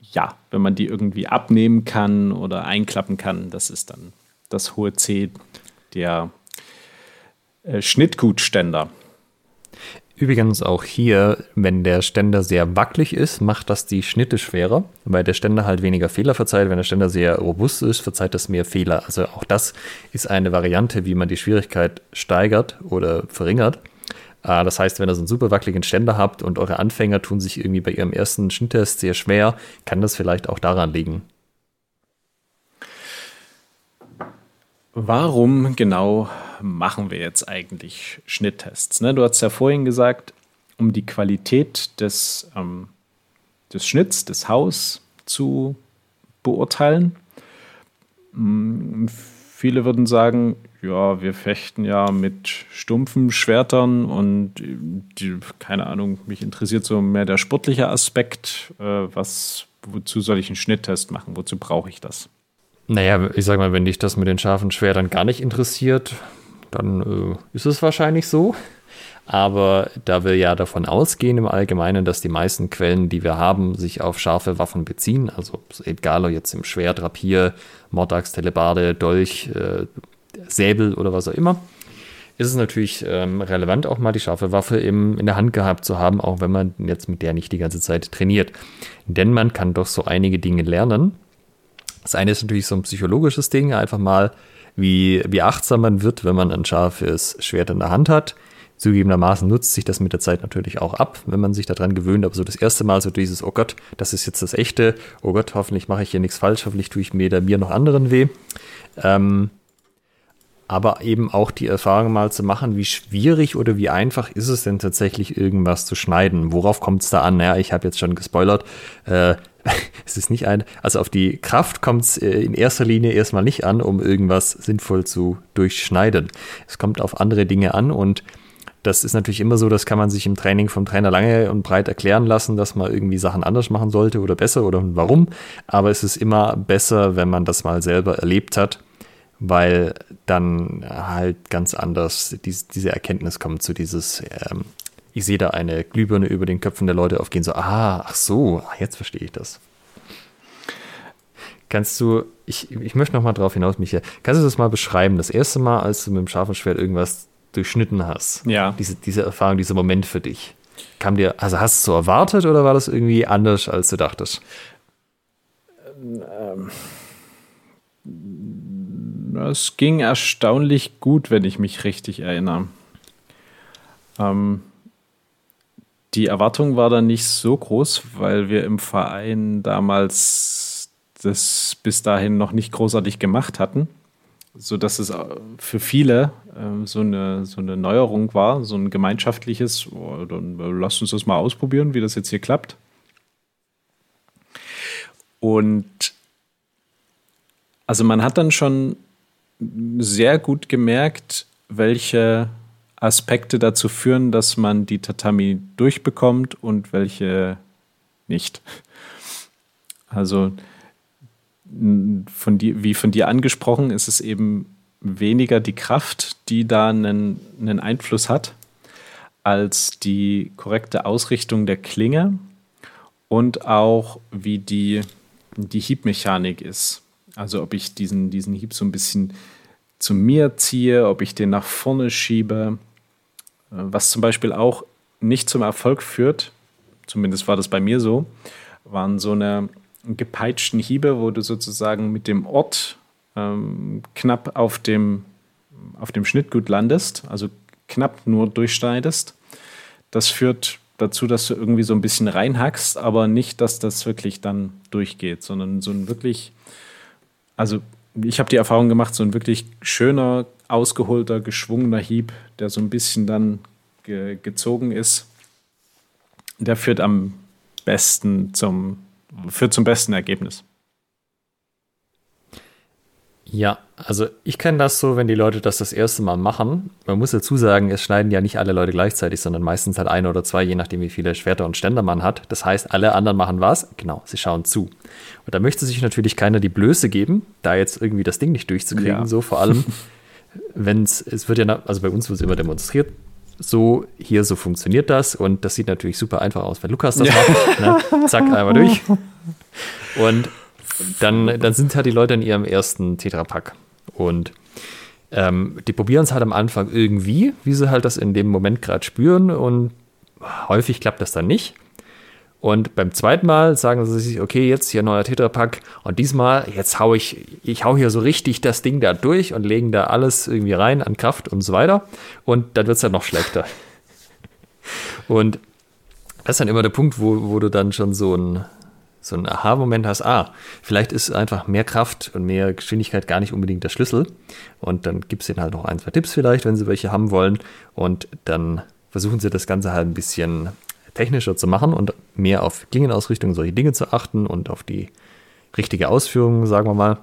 ja, wenn man die irgendwie abnehmen kann oder einklappen kann, das ist dann das hohe C der äh, Schnittgutständer. Übrigens auch hier, wenn der Ständer sehr wackelig ist, macht das die Schnitte schwerer, weil der Ständer halt weniger Fehler verzeiht. Wenn der Ständer sehr robust ist, verzeiht das mehr Fehler. Also auch das ist eine Variante, wie man die Schwierigkeit steigert oder verringert. Ah, das heißt, wenn ihr so einen super wackeligen Ständer habt und eure Anfänger tun sich irgendwie bei ihrem ersten Schnitttest sehr schwer, kann das vielleicht auch daran liegen. Warum genau machen wir jetzt eigentlich Schnitttests? Ne? Du hast ja vorhin gesagt, um die Qualität des, ähm, des Schnitts, des Haus zu beurteilen. Hm, viele würden sagen, ja, wir fechten ja mit stumpfen Schwertern und die, keine Ahnung, mich interessiert so mehr der sportliche Aspekt. Äh, was, wozu soll ich einen Schnitttest machen? Wozu brauche ich das? Naja, ich sag mal, wenn dich das mit den scharfen Schwertern gar nicht interessiert, dann äh, ist es wahrscheinlich so. Aber da wir ja davon ausgehen im Allgemeinen, dass die meisten Quellen, die wir haben, sich auf scharfe Waffen beziehen, also egal ob jetzt im Schwert, Rapier, Mordax, Telebarde, Dolch, äh, Säbel oder was auch immer, ist es natürlich ähm, relevant, auch mal die scharfe Waffe im, in der Hand gehabt zu haben, auch wenn man jetzt mit der nicht die ganze Zeit trainiert. Denn man kann doch so einige Dinge lernen. Das eine ist natürlich so ein psychologisches Ding, einfach mal wie, wie achtsam man wird, wenn man ein scharfes Schwert in der Hand hat. Zugegebenermaßen nutzt sich das mit der Zeit natürlich auch ab, wenn man sich daran gewöhnt. Aber so das erste Mal so dieses, oh Gott, das ist jetzt das Echte. Oh Gott, hoffentlich mache ich hier nichts falsch. Hoffentlich tue ich mir da mir noch anderen weh. Ähm, aber eben auch die Erfahrung mal zu machen, wie schwierig oder wie einfach ist es denn tatsächlich irgendwas zu schneiden? Worauf kommt es da an? Ja, ich habe jetzt schon gespoilert. Äh, (laughs) es ist nicht ein, also auf die Kraft kommt es äh, in erster Linie erstmal nicht an, um irgendwas sinnvoll zu durchschneiden. Es kommt auf andere Dinge an und das ist natürlich immer so, das kann man sich im Training vom Trainer lange und breit erklären lassen, dass man irgendwie Sachen anders machen sollte oder besser oder warum. Aber es ist immer besser, wenn man das mal selber erlebt hat, weil dann halt ganz anders diese Erkenntnis kommt zu dieses, ähm, ich sehe da eine Glühbirne über den Köpfen der Leute aufgehen, so, ah, ach so, ah, jetzt verstehe ich das. Kannst du, ich, ich möchte noch mal drauf hinaus, Michael, kannst du das mal beschreiben? Das erste Mal, als du mit dem scharfen Schwert irgendwas durchschnitten hast. Ja. Diese, diese Erfahrung, dieser Moment für dich. Kam dir, also hast du es so erwartet oder war das irgendwie anders, als du dachtest? Ähm, es ging erstaunlich gut, wenn ich mich richtig erinnere. Ähm, die Erwartung war dann nicht so groß, weil wir im Verein damals das bis dahin noch nicht großartig gemacht hatten, sodass es für viele äh, so, eine, so eine Neuerung war, so ein gemeinschaftliches, oh, dann lass uns das mal ausprobieren, wie das jetzt hier klappt. Und also man hat dann schon sehr gut gemerkt, welche Aspekte dazu führen, dass man die Tatami durchbekommt und welche nicht. Also von die, wie von dir angesprochen, ist es eben weniger die Kraft, die da einen, einen Einfluss hat, als die korrekte Ausrichtung der Klinge und auch wie die, die Hiebmechanik ist. Also ob ich diesen, diesen Hieb so ein bisschen zu mir ziehe, ob ich den nach vorne schiebe, was zum Beispiel auch nicht zum Erfolg führt, zumindest war das bei mir so, waren so eine gepeitschten Hiebe, wo du sozusagen mit dem Ort ähm, knapp auf dem, auf dem Schnittgut landest, also knapp nur durchschneidest. Das führt dazu, dass du irgendwie so ein bisschen reinhackst, aber nicht, dass das wirklich dann durchgeht, sondern so ein wirklich, also ich habe die Erfahrung gemacht, so ein wirklich schöner, ausgeholter, geschwungener Hieb, der so ein bisschen dann ge gezogen ist, der führt am besten zum, führt zum besten Ergebnis. Ja, also ich kenne das so, wenn die Leute das das erste Mal machen. Man muss dazu sagen, es schneiden ja nicht alle Leute gleichzeitig, sondern meistens halt eine oder zwei, je nachdem, wie viele Schwerter und Ständer man hat. Das heißt, alle anderen machen was? Genau, sie schauen zu. Und da möchte sich natürlich keiner die Blöße geben, da jetzt irgendwie das Ding nicht durchzukriegen. Ja. So vor allem, (laughs) wenn es, es wird ja, also bei uns wird es immer demonstriert, so, hier, so funktioniert das. Und das sieht natürlich super einfach aus, wenn Lukas das ja. macht. Ne? Zack, einmal durch. (laughs) Und dann, dann sind halt die Leute in ihrem ersten Tetrapack. Und ähm, die probieren es halt am Anfang irgendwie, wie sie halt das in dem Moment gerade spüren. Und häufig klappt das dann nicht. Und beim zweiten Mal sagen sie sich, okay, jetzt hier neuer Tetrapack und diesmal, jetzt hau ich, ich hau hier so richtig das Ding da durch und legen da alles irgendwie rein an Kraft und so weiter. Und dann wird es dann noch schlechter. (laughs) Und das ist dann immer der Punkt, wo, wo du dann schon so ein, so ein Aha-Moment hast, ah, vielleicht ist einfach mehr Kraft und mehr Geschwindigkeit gar nicht unbedingt der Schlüssel. Und dann gibt es ihnen halt noch ein, zwei Tipps vielleicht, wenn sie welche haben wollen. Und dann versuchen sie das Ganze halt ein bisschen technischer zu machen und mehr auf Klingenausrichtung, solche Dinge zu achten und auf die richtige Ausführung, sagen wir mal.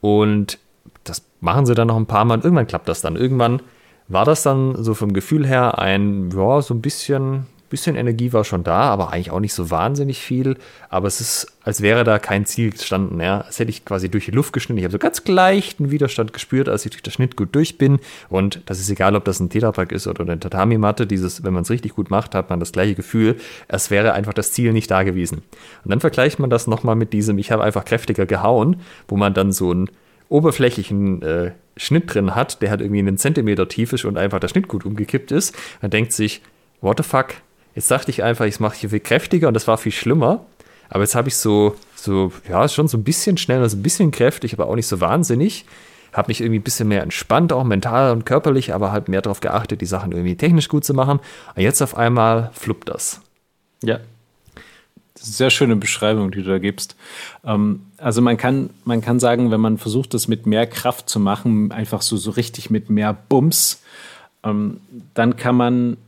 Und das machen sie dann noch ein paar Mal irgendwann klappt das dann. Irgendwann war das dann so vom Gefühl her ein, ja, so ein bisschen bisschen Energie war schon da, aber eigentlich auch nicht so wahnsinnig viel. Aber es ist, als wäre da kein Ziel gestanden. Ja. Als hätte ich quasi durch die Luft geschnitten. Ich habe so ganz leichten Widerstand gespürt, als ich durch den Schnitt gut durch bin. Und das ist egal, ob das ein Tetrapack ist oder eine Tatami-Matte. Dieses, wenn man es richtig gut macht, hat man das gleiche Gefühl. Es wäre einfach das Ziel nicht da gewesen. Und dann vergleicht man das nochmal mit diesem, ich habe einfach kräftiger gehauen, wo man dann so einen oberflächlichen äh, Schnitt drin hat, der halt irgendwie einen Zentimeter tief ist und einfach der Schnitt gut umgekippt ist. Man denkt sich, what the fuck, Jetzt dachte ich einfach, ich mache hier viel kräftiger und das war viel schlimmer. Aber jetzt habe ich so, so, ja, schon so ein bisschen schneller, so ein bisschen kräftig, aber auch nicht so wahnsinnig. Habe mich irgendwie ein bisschen mehr entspannt, auch mental und körperlich, aber halt mehr darauf geachtet, die Sachen irgendwie technisch gut zu machen. Und jetzt auf einmal fluppt das. Ja. Das ist eine sehr schöne Beschreibung, die du da gibst. Ähm, also man kann, man kann sagen, wenn man versucht, das mit mehr Kraft zu machen, einfach so, so richtig mit mehr Bums, ähm, dann kann man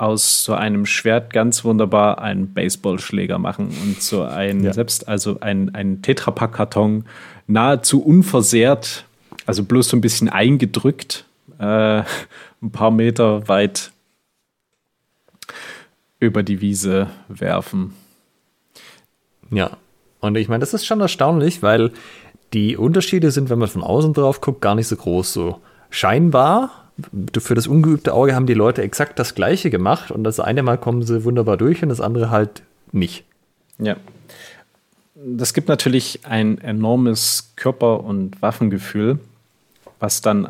aus so einem Schwert ganz wunderbar einen Baseballschläger machen und so ein, ja. selbst also ein, ein Tetrapack-Karton nahezu unversehrt, also bloß so ein bisschen eingedrückt, äh, ein paar Meter weit über die Wiese werfen. Ja, und ich meine, das ist schon erstaunlich, weil die Unterschiede sind, wenn man von außen drauf guckt, gar nicht so groß. So scheinbar, für das ungeübte Auge haben die Leute exakt das Gleiche gemacht und das eine Mal kommen sie wunderbar durch und das andere halt nicht. Ja. Das gibt natürlich ein enormes Körper- und Waffengefühl, was dann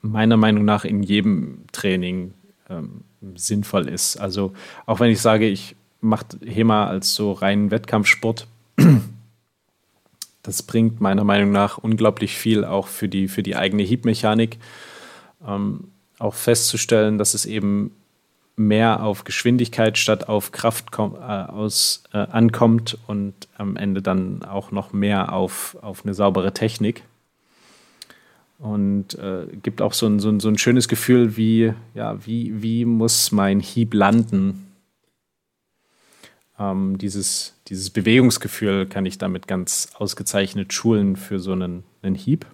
meiner Meinung nach in jedem Training ähm, sinnvoll ist. Also auch wenn ich sage, ich mache HEMA als so reinen Wettkampfsport, (clears throat) das bringt meiner Meinung nach unglaublich viel auch für die, für die eigene Hiebmechanik. Ähm, auch festzustellen, dass es eben mehr auf Geschwindigkeit statt auf Kraft äh, aus, äh, ankommt und am Ende dann auch noch mehr auf, auf eine saubere Technik. Und äh, gibt auch so ein, so, ein, so ein schönes Gefühl, wie, ja, wie, wie muss mein Hieb landen, ähm, dieses, dieses Bewegungsgefühl kann ich damit ganz ausgezeichnet schulen für so einen, einen Hieb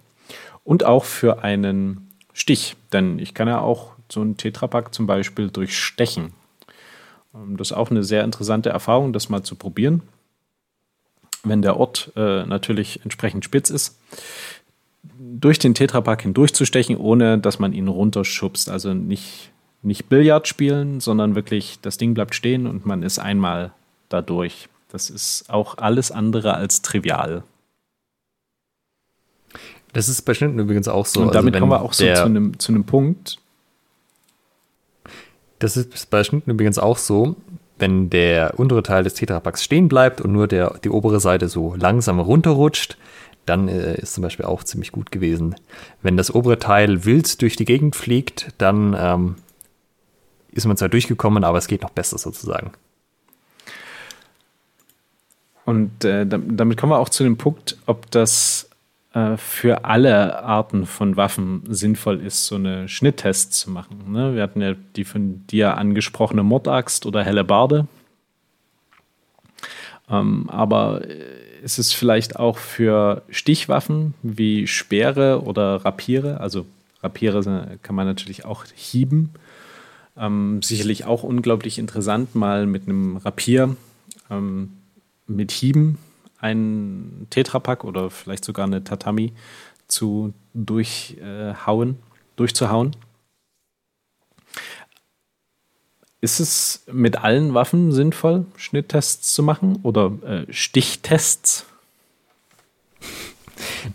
und auch für einen Stich. Denn ich kann ja auch so einen Tetrapack zum Beispiel durchstechen. Ähm, das ist auch eine sehr interessante Erfahrung, das mal zu probieren. Wenn der Ort äh, natürlich entsprechend spitz ist, durch den Tetrapack hindurchzustechen, ohne dass man ihn runterschubst. Also nicht, nicht Billard spielen, sondern wirklich das Ding bleibt stehen und man ist einmal dadurch. Das ist auch alles andere als trivial. Das ist bei Schnitten übrigens auch so. Und also damit also kommen wir auch so zu einem, zu einem Punkt. Das ist bei Schnitten übrigens auch so, wenn der untere Teil des Tetrapacks stehen bleibt und nur der, die obere Seite so langsam runterrutscht, dann äh, ist zum Beispiel auch ziemlich gut gewesen. Wenn das obere Teil wild durch die Gegend fliegt, dann ähm, ist man zwar durchgekommen, aber es geht noch besser sozusagen. Und äh, damit kommen wir auch zu dem Punkt, ob das für alle Arten von Waffen sinnvoll ist, so eine Schnitttest zu machen. Ne? Wir hatten ja die von dir angesprochene Mordaxt oder Hellebarde. Ähm, aber äh, ist es vielleicht auch für Stichwaffen wie Speere oder Rapiere, also Rapiere kann man natürlich auch hieben. Ähm, sicherlich auch unglaublich interessant, mal mit einem Rapier ähm, mit Hieben einen Tetrapack oder vielleicht sogar eine Tatami zu durchhauen, durchzuhauen. Ist es mit allen Waffen sinnvoll, Schnitttests zu machen oder äh, Stichtests?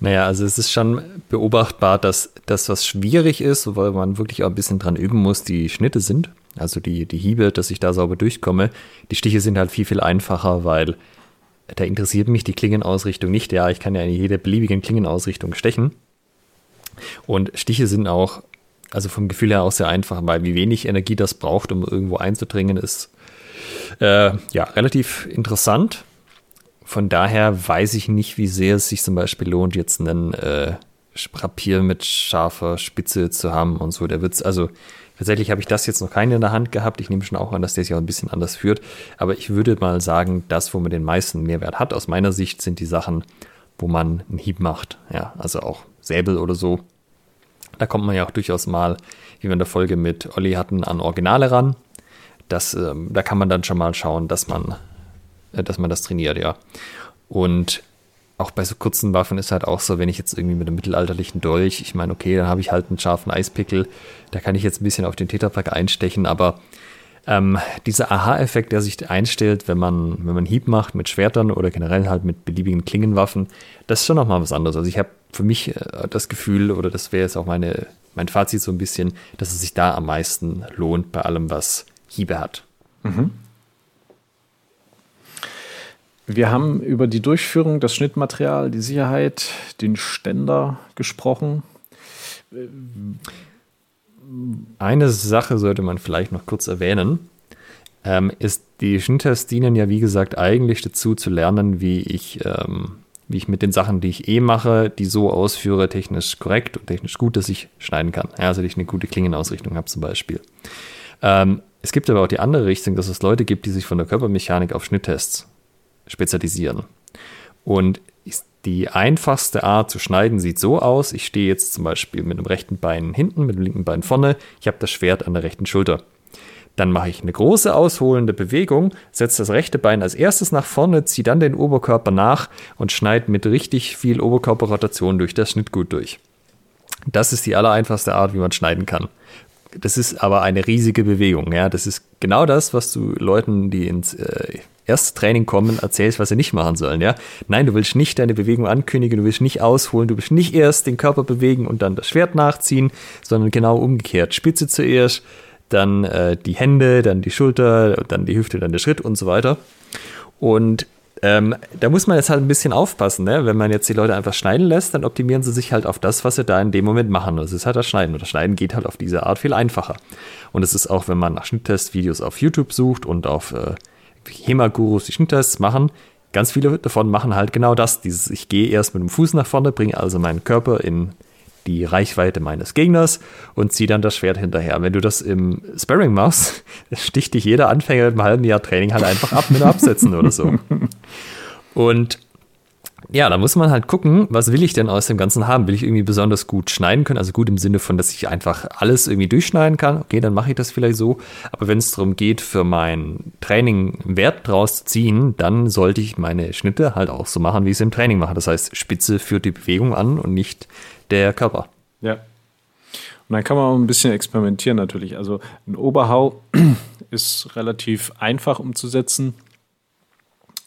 Naja, also es ist schon beobachtbar, dass das, was schwierig ist, weil man wirklich auch ein bisschen dran üben muss, die Schnitte sind. Also die, die Hiebe, dass ich da sauber durchkomme. Die Stiche sind halt viel, viel einfacher, weil da interessiert mich die Klingenausrichtung nicht. Ja, ich kann ja in jede beliebige Klingenausrichtung stechen. Und Stiche sind auch, also vom Gefühl her auch sehr einfach, weil wie wenig Energie das braucht, um irgendwo einzudringen, ist äh, ja relativ interessant. Von daher weiß ich nicht, wie sehr es sich zum Beispiel lohnt, jetzt einen äh, Rapier mit scharfer Spitze zu haben und so. Der wird also Tatsächlich habe ich das jetzt noch keine in der Hand gehabt. Ich nehme schon auch an, dass der sich auch ein bisschen anders führt. Aber ich würde mal sagen, das, wo man den meisten Mehrwert hat, aus meiner Sicht, sind die Sachen, wo man einen Hieb macht. Ja, also auch Säbel oder so. Da kommt man ja auch durchaus mal, wie wir in der Folge mit Olli hatten, an Originale ran. Das, ähm, da kann man dann schon mal schauen, dass man, äh, dass man das trainiert, ja. Und auch bei so kurzen Waffen ist halt auch so, wenn ich jetzt irgendwie mit einem mittelalterlichen Dolch, ich meine, okay, dann habe ich halt einen scharfen Eispickel, da kann ich jetzt ein bisschen auf den Tetrapack einstechen, aber ähm, dieser Aha-Effekt, der sich einstellt, wenn man, wenn man Hieb macht mit Schwertern oder generell halt mit beliebigen Klingenwaffen, das ist schon nochmal was anderes. Also ich habe für mich äh, das Gefühl, oder das wäre jetzt auch meine, mein Fazit so ein bisschen, dass es sich da am meisten lohnt bei allem, was Hiebe hat. Mhm. Wir haben über die Durchführung, das Schnittmaterial, die Sicherheit, den Ständer gesprochen. Eine Sache sollte man vielleicht noch kurz erwähnen. Ähm, ist, die Schnitttests dienen ja, wie gesagt, eigentlich dazu zu lernen, wie ich, ähm, wie ich mit den Sachen, die ich eh mache, die so ausführe, technisch korrekt und technisch gut, dass ich schneiden kann. Ja, also, dass ich eine gute Klingenausrichtung habe zum Beispiel. Ähm, Es gibt aber auch die andere Richtung, dass es Leute gibt, die sich von der Körpermechanik auf Schnitttests spezialisieren. Und die einfachste Art zu schneiden sieht so aus: Ich stehe jetzt zum Beispiel mit dem rechten Bein hinten, mit dem linken Bein vorne. Ich habe das Schwert an der rechten Schulter. Dann mache ich eine große ausholende Bewegung, setze das rechte Bein als erstes nach vorne, ziehe dann den Oberkörper nach und schneide mit richtig viel Oberkörperrotation durch das Schnittgut durch. Das ist die allereinfachste Art, wie man schneiden kann. Das ist aber eine riesige Bewegung. Ja, das ist genau das, was du Leuten, die ins äh, erste Training kommen, erzählst, was sie nicht machen sollen. Ja, nein, du willst nicht deine Bewegung ankündigen, du willst nicht ausholen, du willst nicht erst den Körper bewegen und dann das Schwert nachziehen, sondern genau umgekehrt. Spitze zuerst, dann äh, die Hände, dann die Schulter, dann die Hüfte, dann der Schritt und so weiter. Und ähm, da muss man jetzt halt ein bisschen aufpassen, ne? wenn man jetzt die Leute einfach schneiden lässt, dann optimieren sie sich halt auf das, was sie da in dem Moment machen. Das ist halt das Schneiden. Und das Schneiden geht halt auf diese Art viel einfacher. Und es ist auch, wenn man nach Schnitttest-Videos auf YouTube sucht und auf äh, HEMA-Gurus die Schnitttests machen, ganz viele davon machen halt genau das. Dieses, ich gehe erst mit dem Fuß nach vorne, bringe also meinen Körper in die Reichweite meines Gegners und zieh dann das Schwert hinterher. Wenn du das im Sparring machst, (laughs) sticht dich jeder Anfänger mit einem halben Jahr Training halt einfach ab mit Absetzen oder so. (laughs) Und ja, da muss man halt gucken, was will ich denn aus dem Ganzen haben? Will ich irgendwie besonders gut schneiden können? Also gut im Sinne von, dass ich einfach alles irgendwie durchschneiden kann. Okay, dann mache ich das vielleicht so. Aber wenn es darum geht, für mein Training Wert draus zu ziehen, dann sollte ich meine Schnitte halt auch so machen, wie ich es im Training mache. Das heißt, Spitze führt die Bewegung an und nicht der Körper. Ja. Und dann kann man auch ein bisschen experimentieren natürlich. Also ein Oberhau (clears throat) ist relativ einfach umzusetzen.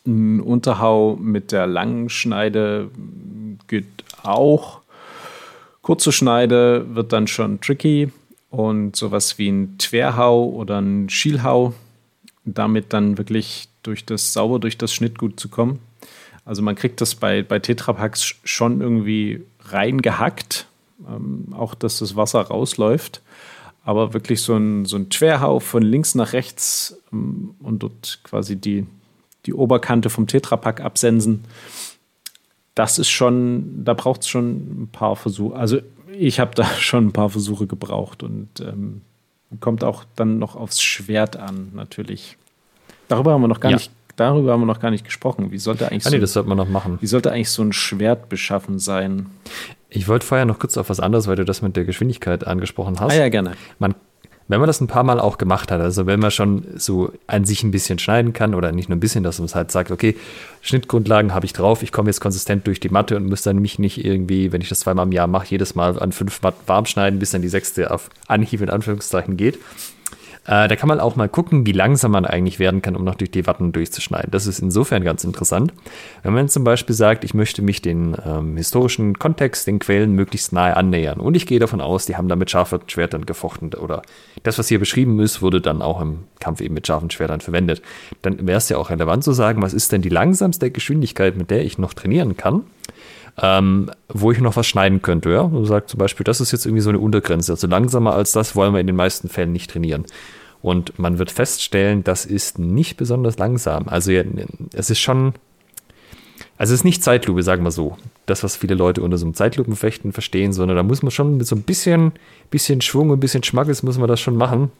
Ein Unterhau mit der langen Schneide geht auch. Kurze Schneide wird dann schon tricky und sowas wie ein Twerhau oder ein Schielhau, damit dann wirklich durch das sauber durch das Schnittgut zu kommen. Also man kriegt das bei, bei Tetrapacks schon irgendwie reingehackt, ähm, auch dass das Wasser rausläuft. Aber wirklich so ein, so ein Querhau von links nach rechts ähm, und dort quasi die, die Oberkante vom Tetrapack absensen, das ist schon, da braucht es schon ein paar Versuche. Also ich habe da (laughs) schon ein paar Versuche gebraucht und ähm, kommt auch dann noch aufs Schwert an, natürlich. Darüber haben wir noch gar ja. nicht darüber haben wir noch gar nicht gesprochen. Wie sollte eigentlich ah, nee, so, das sollte man noch machen. Wie sollte eigentlich so ein Schwert beschaffen sein? Ich wollte vorher noch kurz auf was anderes, weil du das mit der Geschwindigkeit angesprochen hast. Ah ja, gerne. Man, wenn man das ein paar Mal auch gemacht hat, also wenn man schon so an sich ein bisschen schneiden kann oder nicht nur ein bisschen, dass man es halt sagt, okay, Schnittgrundlagen habe ich drauf, ich komme jetzt konsistent durch die Matte und muss dann mich nicht irgendwie, wenn ich das zweimal im Jahr mache, jedes Mal an fünf Matten warm schneiden, bis dann die sechste auf Anhieb in Anführungszeichen geht, äh, da kann man auch mal gucken, wie langsam man eigentlich werden kann, um noch durch die Watten durchzuschneiden. Das ist insofern ganz interessant. Wenn man zum Beispiel sagt, ich möchte mich den ähm, historischen Kontext, den Quellen möglichst nahe annähern und ich gehe davon aus, die haben da mit scharfen Schwertern gefochten oder das, was hier beschrieben ist, wurde dann auch im Kampf eben mit scharfen Schwertern verwendet. Dann wäre es ja auch relevant zu sagen, was ist denn die langsamste Geschwindigkeit, mit der ich noch trainieren kann? ähm, wo ich noch was schneiden könnte. Ja? Und sagt zum Beispiel, das ist jetzt irgendwie so eine Untergrenze. Also langsamer als das wollen wir in den meisten Fällen nicht trainieren. Und man wird feststellen, das ist nicht besonders langsam. Also es ist schon, also es ist nicht Zeitlupe, sagen wir so. Das, was viele Leute unter so einem Zeitlupenfechten verstehen, sondern da muss man schon mit so ein bisschen, bisschen Schwung und ein bisschen Schmackes muss man das schon machen.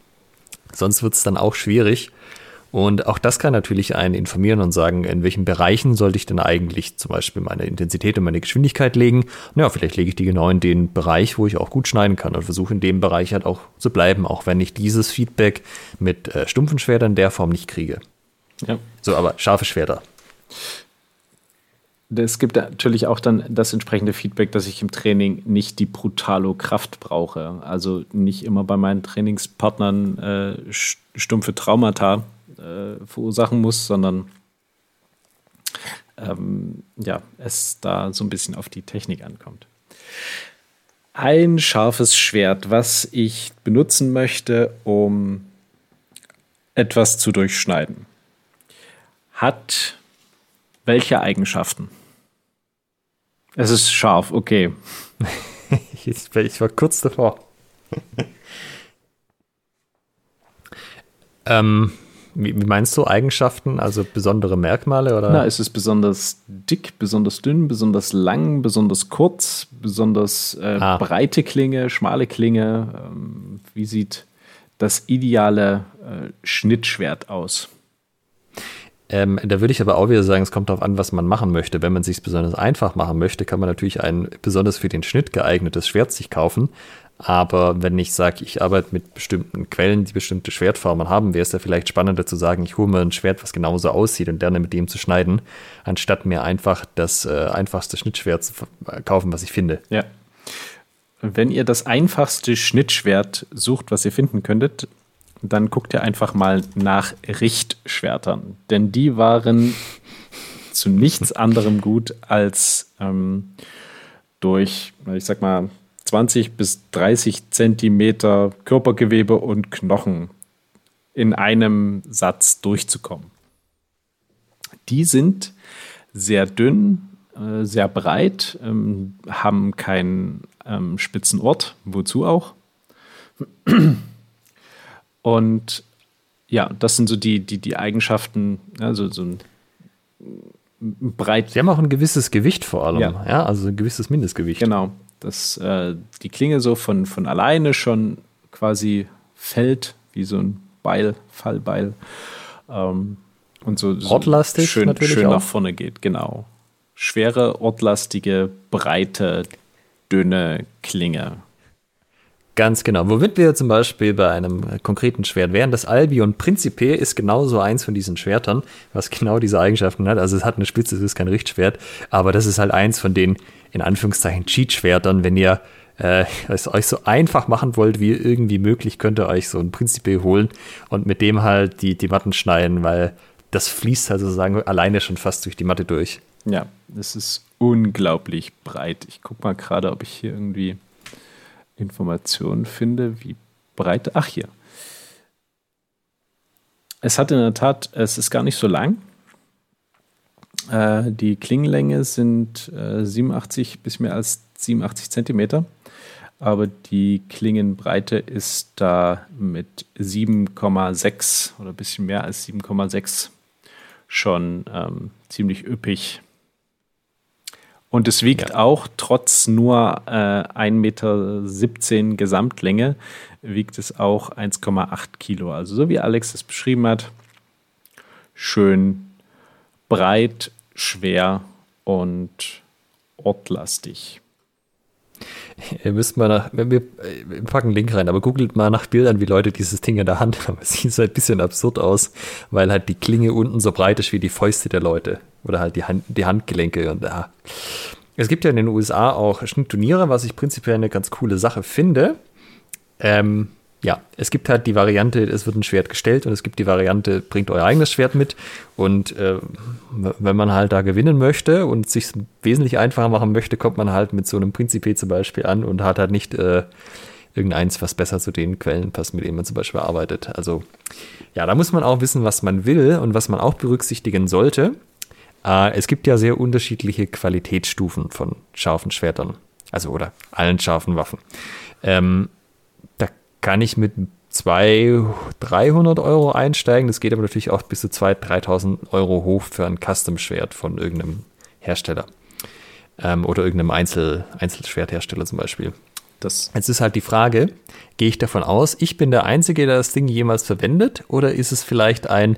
Sonst wird es dann auch schwierig. Und auch das kann natürlich einen informieren und sagen, in welchen Bereichen sollte ich denn eigentlich zum Beispiel meine Intensität und meine Geschwindigkeit legen. Naja, vielleicht lege ich die genau in den Bereich, wo ich auch gut schneiden kann und versuche in dem Bereich halt auch zu bleiben, auch wenn ich dieses Feedback mit äh, stumpfen Schwertern in der Form nicht kriege. Ja. So, aber scharfe Schwerter. Es gibt natürlich auch dann das entsprechende Feedback, dass ich im Training nicht die brutalo Kraft brauche. Also nicht immer bei meinen Trainingspartnern äh, stumpfe Traumata äh, verursachen muss, sondern ähm, ja, es da so ein bisschen auf die Technik ankommt. Ein scharfes Schwert, was ich benutzen möchte, um etwas zu durchschneiden, hat welche Eigenschaften? Es ist scharf, okay. (laughs) ich war kurz davor. (laughs) ähm, wie, meinst du Eigenschaften, also besondere Merkmale? Oder? Na, ist es besonders dick, besonders dünn, besonders lang, besonders kurz, besonders äh, ah. breite Klinge, schmale Klinge? Ähm, wie sieht das ideale äh, Schnittschwert aus? Ähm, da würde ich aber auch wieder sagen, es kommt darauf an, was man machen möchte. Wenn man es sich besonders einfach machen möchte, kann man natürlich ein besonders für den Schnitt geeignetes Schwert sich kaufen. Aber wenn ich sage, ich arbeite mit bestimmten Quellen, die bestimmte Schwertformen haben, wäre es ja vielleicht spannender zu sagen, ich hole mir ein Schwert, was genauso aussieht und lerne mit dem zu schneiden, anstatt mir einfach das äh, einfachste Schnittschwert zu kaufen, was ich finde. Ja. Wenn ihr das einfachste Schnittschwert sucht, was ihr finden könntet, dann guckt ihr einfach mal nach Richtschwertern. Denn die waren zu nichts anderem gut als ähm, durch, ich sag mal, 20 bis 30 Zentimeter Körpergewebe und Knochen in einem Satz durchzukommen. Die sind sehr dünn, äh, sehr breit, ähm, haben keinen ähm, spitzen Ort, wozu auch. Und ja, das sind so die, die, die Eigenschaften, also so ein breit. Sie haben auch ein gewisses Gewicht vor allem, ja, ja also ein gewisses Mindestgewicht. Genau, dass äh, die Klinge so von, von alleine schon quasi fällt, wie so ein Beil, Fallbeil. Ähm, und so, so Ortlastig schön, schön auch. nach vorne geht, genau. Schwere, ortlastige, breite, dünne Klinge. Ganz genau. Womit wir zum Beispiel bei einem konkreten Schwert wären, das Albion Principe ist genauso eins von diesen Schwertern, was genau diese Eigenschaften hat. Also es hat eine Spitze, es ist kein Richtschwert, aber das ist halt eins von den, in Anführungszeichen, Cheat-Schwertern. Wenn ihr äh, es euch so einfach machen wollt, wie irgendwie möglich, könnt ihr euch so ein Principe holen und mit dem halt die, die Matten schneiden, weil das fließt halt sozusagen alleine schon fast durch die Matte durch. Ja, es ist unglaublich breit. Ich gucke mal gerade, ob ich hier irgendwie Informationen finde, wie breit. Ach, hier. Es hat in der Tat, es ist gar nicht so lang. Äh, die Klingenlänge sind äh, 87 bis mehr als 87 Zentimeter, aber die Klingenbreite ist da mit 7,6 oder ein bisschen mehr als 7,6 schon ähm, ziemlich üppig und es wiegt ja. auch trotz nur äh, 1,17 Meter Gesamtlänge, wiegt es auch 1,8 Kilo. Also so wie Alex es beschrieben hat, schön breit, schwer und ortlastig. Ihr müsst mal nach, wir, packen einen Link rein, aber googelt mal nach Bildern, wie Leute dieses Ding in der Hand haben. (laughs) Es sieht halt ein bisschen absurd aus, weil halt die Klinge unten so breit ist wie die Fäuste der Leute. Oder halt die, Hand, die Handgelenke. Und, ja. Es gibt ja in den USA auch Schnittturniere, was ich prinzipiell eine ganz coole Sache finde. Ähm, ja, es gibt halt die Variante, es wird ein Schwert gestellt und es gibt die Variante, bringt euer eigenes Schwert mit. Und äh, wenn man halt da gewinnen möchte und sich wesentlich einfacher machen möchte, kommt man halt mit so einem Principe zum Beispiel an und hat halt nicht äh, irgendeins, was besser zu den Quellen passt, mit denen man zum Beispiel arbeitet. Also ja, da muss man auch wissen, was man will und was man auch berücksichtigen sollte. Äh, es gibt ja sehr unterschiedliche Qualitätsstufen von scharfen Schwertern. Also oder allen scharfen Waffen. Ähm, kann ich mit 200, 300 Euro einsteigen. Das geht aber natürlich auch bis zu 2.000, 3.000 Euro hoch für ein Custom-Schwert von irgendeinem Hersteller. Ähm, oder irgendeinem Einzel, Einzelschwerthersteller zum Beispiel. Das Jetzt ist halt die Frage, gehe ich davon aus, ich bin der Einzige, der das Ding jemals verwendet? Oder ist es vielleicht ein,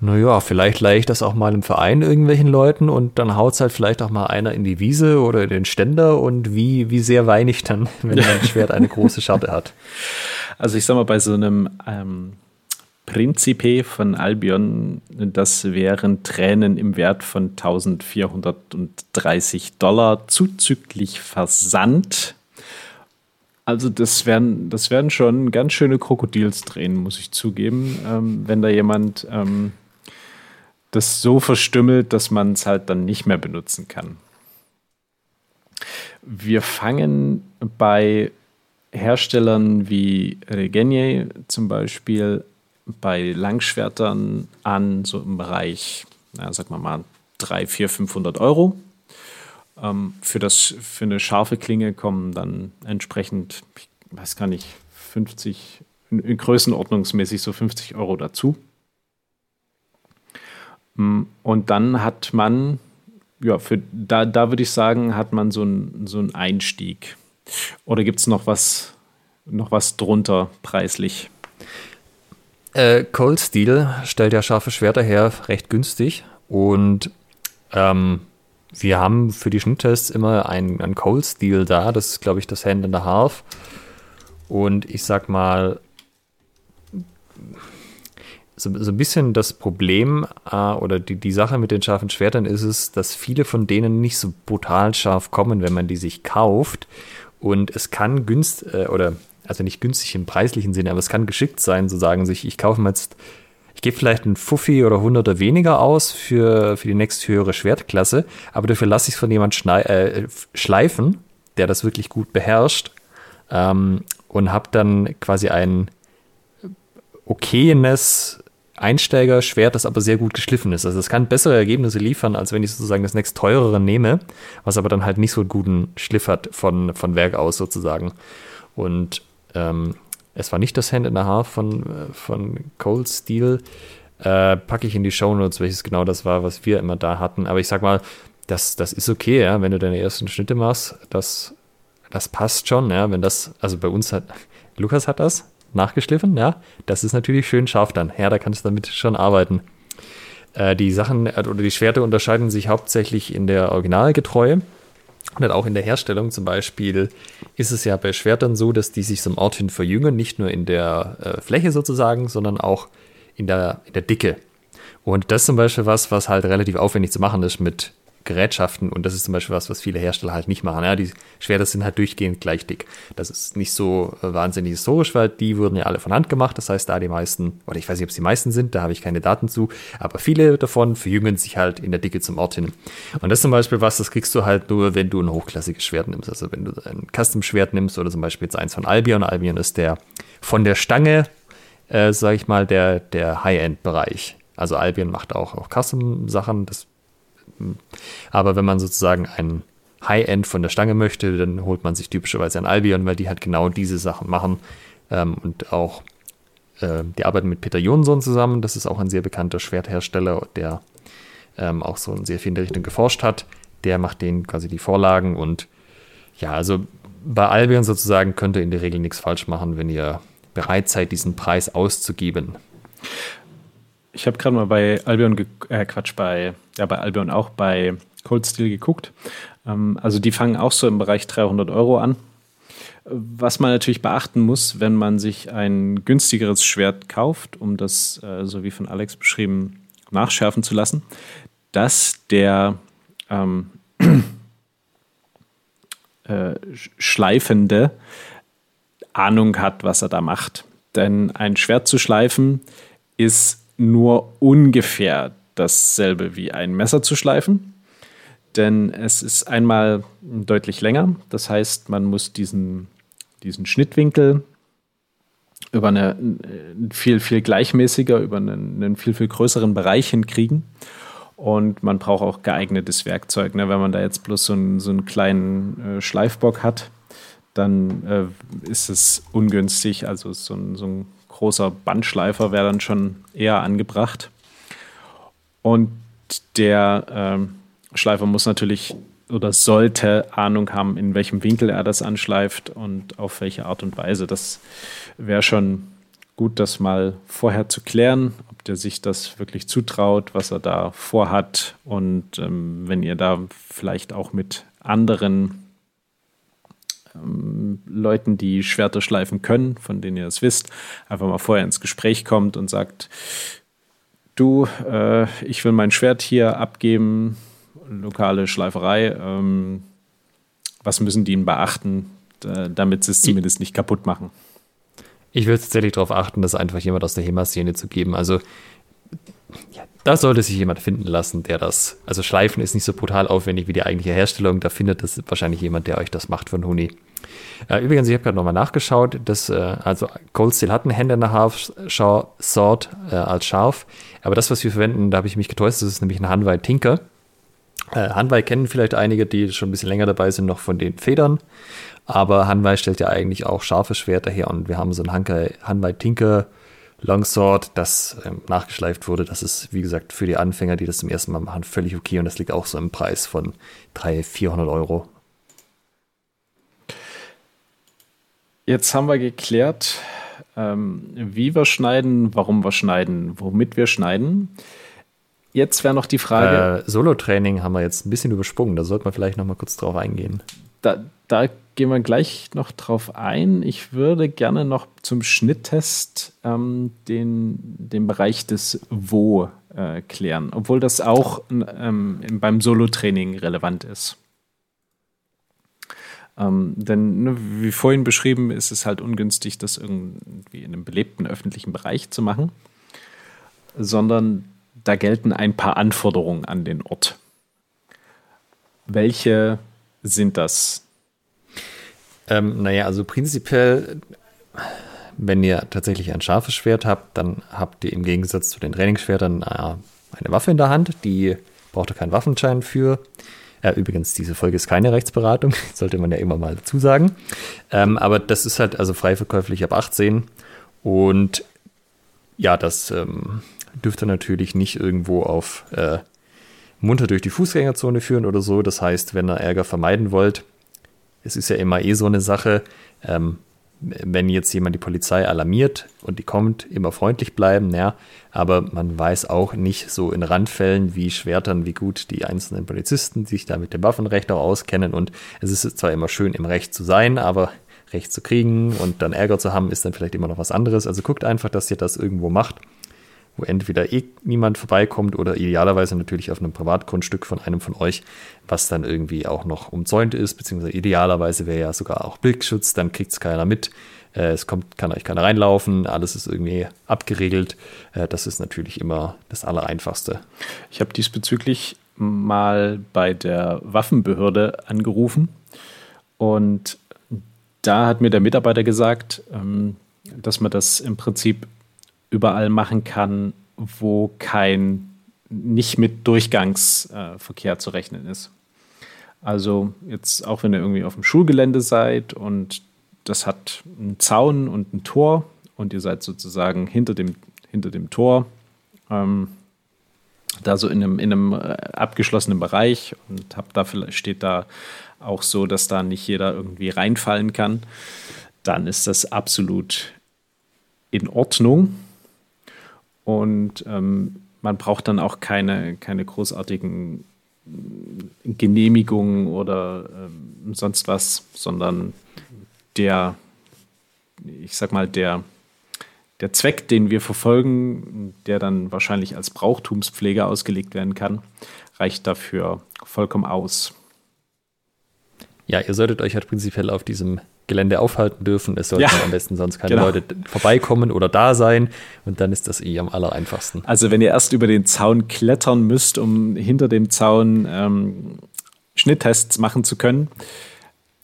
naja, vielleicht leihe ich das auch mal im Verein irgendwelchen Leuten und dann haut es halt vielleicht auch mal einer in die Wiese oder in den Ständer und wie, wie sehr weine ich dann, (laughs) wenn mein Schwert eine große Scharte hat. (laughs) Also ich sag mal, bei so einem ähm, Principe von Albion, das wären Tränen im Wert von 1430 Dollar zuzüglich Versand. Also das werden, das werden schon ganz schöne Krokodilstränen, muss ich zugeben, ähm, wenn da jemand ähm, das so verstümmelt, dass man es halt dann nicht mehr benutzen kann. Wir fangen bei Herstellern wie Regenier zum Beispiel bei Langschwertern an, so im Bereich, na, sag mal mal, 3, 4, 500 Euro. Ähm, für, das, für eine scharfe Klinge kommen dann entsprechend, ich weiß gar nicht, 50, in, in Größenordnungsmäßig so 50 Euro dazu. Mm, und dann hat man, ja, für, da, da würde ich sagen, hat man so, ein, so einen Einstieg. Oder gibt es noch was, noch was drunter preislich? Äh, Cold Steel stellt ja scharfe Schwerter her, recht günstig. Und ähm, wir haben für die Schnitttests immer ein, ein Cold Steel da. Das ist, glaube ich, das Hand in the Half. Und ich sag mal, so, so ein bisschen das Problem äh, oder die, die Sache mit den scharfen Schwertern ist es, dass viele von denen nicht so brutal scharf kommen, wenn man die sich kauft. Und es kann günstig, äh, oder also nicht günstig im preislichen Sinne, aber es kann geschickt sein, so sagen sich, ich kaufe mir jetzt, ich gebe vielleicht einen Fuffi oder Hunderter weniger aus für, für die nächsthöhere Schwertklasse, aber dafür lasse ich es von jemand äh, schleifen, der das wirklich gut beherrscht ähm, und habe dann quasi ein okayes Einsteiger-Schwert, das aber sehr gut geschliffen ist. Also es kann bessere Ergebnisse liefern, als wenn ich sozusagen das nächst teurere nehme, was aber dann halt nicht so einen guten Schliff hat von, von Werk aus sozusagen. Und ähm, es war nicht das Hand in the Half von, äh, von Cold Steel. Äh, packe ich in die Show Notes, welches genau das war, was wir immer da hatten. Aber ich sag mal, das, das ist okay, ja, wenn du deine ersten Schnitte machst, das, das passt schon, ja, wenn das, also bei uns hat, Lukas hat das nachgeschliffen, ja, das ist natürlich schön scharf dann, ja, da kannst du damit schon arbeiten. Äh, die Sachen äh, oder die Schwerte unterscheiden sich hauptsächlich in der Originalgetreue und auch in der Herstellung zum Beispiel ist es ja bei Schwertern so, dass die sich zum Ort hin verjüngen, nicht nur in der äh, Fläche sozusagen, sondern auch in der, in der Dicke. Und das ist zum Beispiel was, was halt relativ aufwendig zu machen ist mit Gerätschaften und das ist zum Beispiel was, was viele Hersteller halt nicht machen. Ja, die Schwerter sind halt durchgehend gleich dick. Das ist nicht so äh, wahnsinnig historisch, weil die wurden ja alle von Hand gemacht. Das heißt, da die meisten, oder ich weiß nicht, ob es die meisten sind, da habe ich keine Daten zu, aber viele davon verjüngen sich halt in der Dicke zum Ort hin. Und das ist zum Beispiel was, das kriegst du halt nur, wenn du ein hochklassiges Schwert nimmst. Also wenn du ein Custom-Schwert nimmst oder zum Beispiel jetzt eins von Albion. Albion ist der von der Stange, äh, sage ich mal, der, der High-End-Bereich. Also Albion macht auch, auch Custom-Sachen, das aber wenn man sozusagen ein High-End von der Stange möchte, dann holt man sich typischerweise ein Albion, weil die halt genau diese Sachen machen. Ähm, und auch, äh, die arbeiten mit Peter Jonsson zusammen. Das ist auch ein sehr bekannter Schwerthersteller, der ähm, auch so sehr viel in der Richtung geforscht hat. Der macht denen quasi die Vorlagen und ja, also bei Albion sozusagen könnt ihr in der Regel nichts falsch machen, wenn ihr bereit seid, diesen Preis auszugeben. Ich habe gerade mal bei Albion, äh, Quatsch, bei, ja, bei Albion auch bei Cold Steel geguckt. Ähm, also die fangen auch so im Bereich 300 Euro an. Was man natürlich beachten muss, wenn man sich ein günstigeres Schwert kauft, um das, äh, so wie von Alex beschrieben, nachschärfen zu lassen, dass der ähm, (clears throat) äh, Schleifende Ahnung hat, was er da macht. Denn ein Schwert zu schleifen ist nur ungefähr dasselbe wie ein Messer zu schleifen. Denn es ist einmal deutlich länger. Das heißt, man muss diesen, diesen Schnittwinkel über eine viel, viel gleichmäßiger, über einen, einen viel, viel größeren Bereich hinkriegen. Und man braucht auch geeignetes Werkzeug. Ne? Wenn man da jetzt bloß so einen, so einen kleinen äh, Schleifbock hat, dann äh, ist es ungünstig. Also so ein, so ein großer Bandschleifer wäre dann schon eher angebracht. Und der ähm, Schleifer muss natürlich oder sollte Ahnung haben, in welchem Winkel er das anschleift und auf welche Art und Weise. Das wäre schon gut, das mal vorher zu klären, ob der sich das wirklich zutraut, was er da vorhat. Und ähm, wenn ihr da vielleicht auch mit anderen ähm, Leuten, die Schwerter schleifen können, von denen ihr es wisst, einfach mal vorher ins Gespräch kommt und sagt, du, äh, ich will mein Schwert hier abgeben, lokale Schleiferei, ähm, was müssen die ihnen beachten, damit sie es zumindest nicht kaputt machen? Ich würde tatsächlich darauf achten, das einfach jemand aus der HEMA-Szene zu geben. Also ja, da sollte sich jemand finden lassen, der das. Also Schleifen ist nicht so brutal aufwendig wie die eigentliche Herstellung. Da findet das wahrscheinlich jemand, der euch das macht von Huni. Äh, übrigens, ich habe gerade nochmal nachgeschaut, dass, äh, also Cold Steel hat eine Hand and a Half Sword äh, als scharf, aber das, was wir verwenden, da habe ich mich getäuscht, das ist nämlich ein Hanwei Tinker. Äh, Hanwei kennen vielleicht einige, die schon ein bisschen länger dabei sind, noch von den Federn, aber Hanwei stellt ja eigentlich auch scharfe Schwerter her und wir haben so ein Hanwei Tinker Longsword, das ähm, nachgeschleift wurde. Das ist, wie gesagt, für die Anfänger, die das zum ersten Mal machen, völlig okay und das liegt auch so im Preis von 300, 400 Euro. Jetzt haben wir geklärt, ähm, wie wir schneiden, warum wir schneiden, womit wir schneiden. Jetzt wäre noch die Frage. Äh, Solo-Training haben wir jetzt ein bisschen übersprungen. Da sollte man vielleicht noch mal kurz drauf eingehen. Da, da gehen wir gleich noch drauf ein. Ich würde gerne noch zum Schnitttest ähm, den, den Bereich des Wo äh, klären, obwohl das auch ähm, beim Solo-Training relevant ist. Ähm, denn, ne, wie vorhin beschrieben, ist es halt ungünstig, das irgendwie in einem belebten öffentlichen Bereich zu machen, sondern da gelten ein paar Anforderungen an den Ort. Welche sind das? Ähm, naja, also prinzipiell, wenn ihr tatsächlich ein scharfes Schwert habt, dann habt ihr im Gegensatz zu den Trainingsschwertern äh, eine Waffe in der Hand. Die braucht ihr keinen Waffenschein für. Äh, übrigens, diese Folge ist keine Rechtsberatung, (laughs) sollte man ja immer mal dazu sagen. Ähm, aber das ist halt also frei verkäuflich ab 18. Und ja, das ähm, dürfte natürlich nicht irgendwo auf äh, munter durch die Fußgängerzone führen oder so. Das heißt, wenn ihr Ärger vermeiden wollt, es ist ja immer eh so eine Sache, ähm, wenn jetzt jemand die Polizei alarmiert und die kommt, immer freundlich bleiben, ja, aber man weiß auch nicht so in Randfällen wie Schwertern, wie gut die einzelnen Polizisten sich da mit dem Waffenrecht auch auskennen und es ist zwar immer schön im Recht zu sein, aber Recht zu kriegen und dann Ärger zu haben, ist dann vielleicht immer noch was anderes. Also guckt einfach, dass ihr das irgendwo macht, wo entweder eh niemand vorbeikommt oder idealerweise natürlich auf einem Privatgrundstück von einem von euch, was dann irgendwie auch noch umzäunt ist, beziehungsweise idealerweise wäre ja sogar auch Blickschutz, dann kriegt es keiner mit. Äh, es kommt, kann euch keiner reinlaufen, alles ist irgendwie abgeregelt. Äh, das ist natürlich immer das Allereinfachste. Ich habe diesbezüglich mal bei der Waffenbehörde angerufen und da hat mir der Mitarbeiter gesagt, ähm, dass man das im Prinzip überall machen kann, wo kein nicht mit Durchgangsverkehr äh, zu rechnen ist. Also jetzt auch wenn ihr irgendwie auf dem Schulgelände seid und das hat einen Zaun und ein Tor und ihr seid sozusagen hinter dem, hinter dem Tor, ähm, da so in einem, in einem äh, abgeschlossenen Bereich und habt da vielleicht steht da auch so, dass da nicht jeder irgendwie reinfallen kann, dann ist das absolut in Ordnung. Und ähm, man braucht dann auch keine, keine großartigen Genehmigungen oder ähm, sonst was, sondern der, ich sag mal, der, der Zweck, den wir verfolgen, der dann wahrscheinlich als Brauchtumspflege ausgelegt werden kann, reicht dafür vollkommen aus. Ja, ihr solltet euch halt prinzipiell auf diesem Gelände aufhalten dürfen. Es sollten ja, am besten sonst keine genau. Leute vorbeikommen oder da sein. Und dann ist das eh am aller einfachsten. Also wenn ihr erst über den Zaun klettern müsst, um hinter dem Zaun ähm, Schnitttests machen zu können,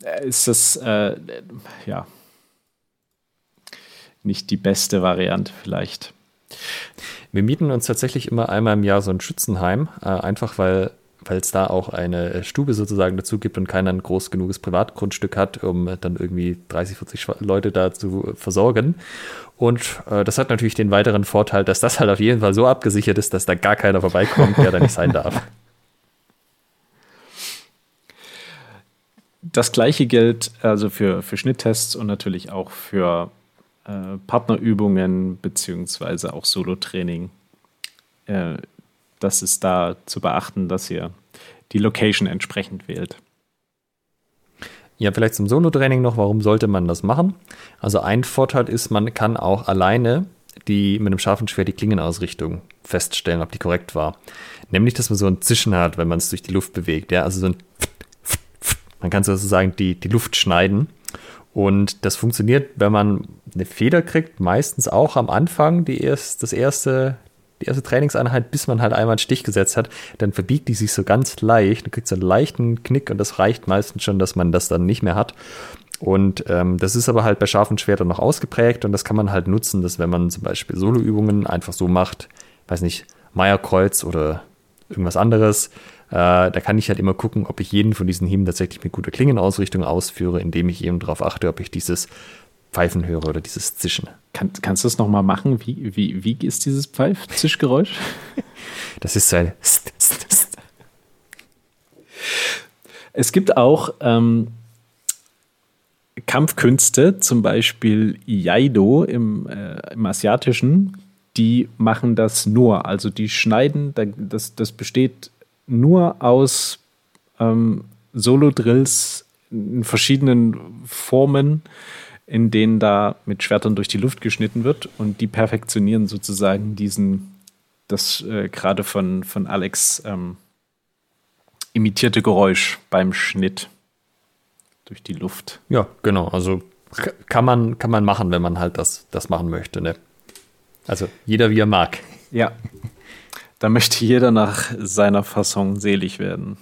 äh, ist das äh, ja nicht die beste Variante vielleicht. Wir mieten uns tatsächlich immer einmal im Jahr so ein Schützenheim, äh, einfach weil weil es da auch eine Stube sozusagen dazu gibt und keiner ein groß genuges Privatgrundstück hat, um dann irgendwie 30, 40 Leute da zu versorgen. Und äh, das hat natürlich den weiteren Vorteil, dass das halt auf jeden Fall so abgesichert ist, dass da gar keiner vorbeikommt, der da nicht sein darf. (laughs) Das gleiche gilt also für, für Schnitttests und natürlich auch für äh, Partnerübungen beziehungsweise auch Solo-Training. Äh, das ist da zu beachten, dass ihr die Location entsprechend wählt. Ja, vielleicht zum Solo-Training noch, warum sollte man das machen? Also ein Vorteil ist, man kann auch alleine die mit einem scharfen Schwert die Klingenausrichtung feststellen, ob die korrekt war. Nämlich, dass man so ein Zischen hat, wenn man es durch die Luft bewegt. Ja, also so ein man kann sozusagen die, die Luft schneiden. Und das funktioniert, wenn man eine Feder kriegt, meistens auch am Anfang die erst, das erste, die erste Trainingseinheit, bis man halt einmal einen Stich gesetzt hat, dann verbiegt die sich so ganz leicht. Du kriegst so einen leichten Knick und das reicht meistens schon, dass man das dann nicht mehr hat. Und ähm, das ist aber halt bei scharfen Schwertern noch ausgeprägt und das kann man halt nutzen, dass wenn man zum Beispiel Soloübungen einfach so macht, weiß nicht, Meierkreuz oder irgendwas anderes, äh, da kann ich halt immer gucken, ob ich jeden von diesen Hieben tatsächlich mit guter Klingenausrichtung ausführe, indem ich eben darauf achte, ob ich dieses Pfeifen höre oder dieses Zischen. Kann, kannst du das nochmal machen? Wie, wie, wie ist dieses Pfeif-Zischgeräusch? (laughs) das ist so ein. Es gibt auch ähm, Kampfkünste, zum Beispiel Iaido im, äh, im Asiatischen, die machen das nur. Also die schneiden, das, das besteht nur aus ähm, Solo-Drills in verschiedenen Formen, in denen da mit Schwertern durch die Luft geschnitten wird und die perfektionieren sozusagen diesen, das äh, gerade von, von Alex ähm, imitierte Geräusch beim Schnitt durch die Luft. Ja, genau. Also kann man, kann man machen, wenn man halt das, das machen möchte. Ne? Also jeder wie er mag. Ja. Da möchte jeder nach seiner Fassung selig werden.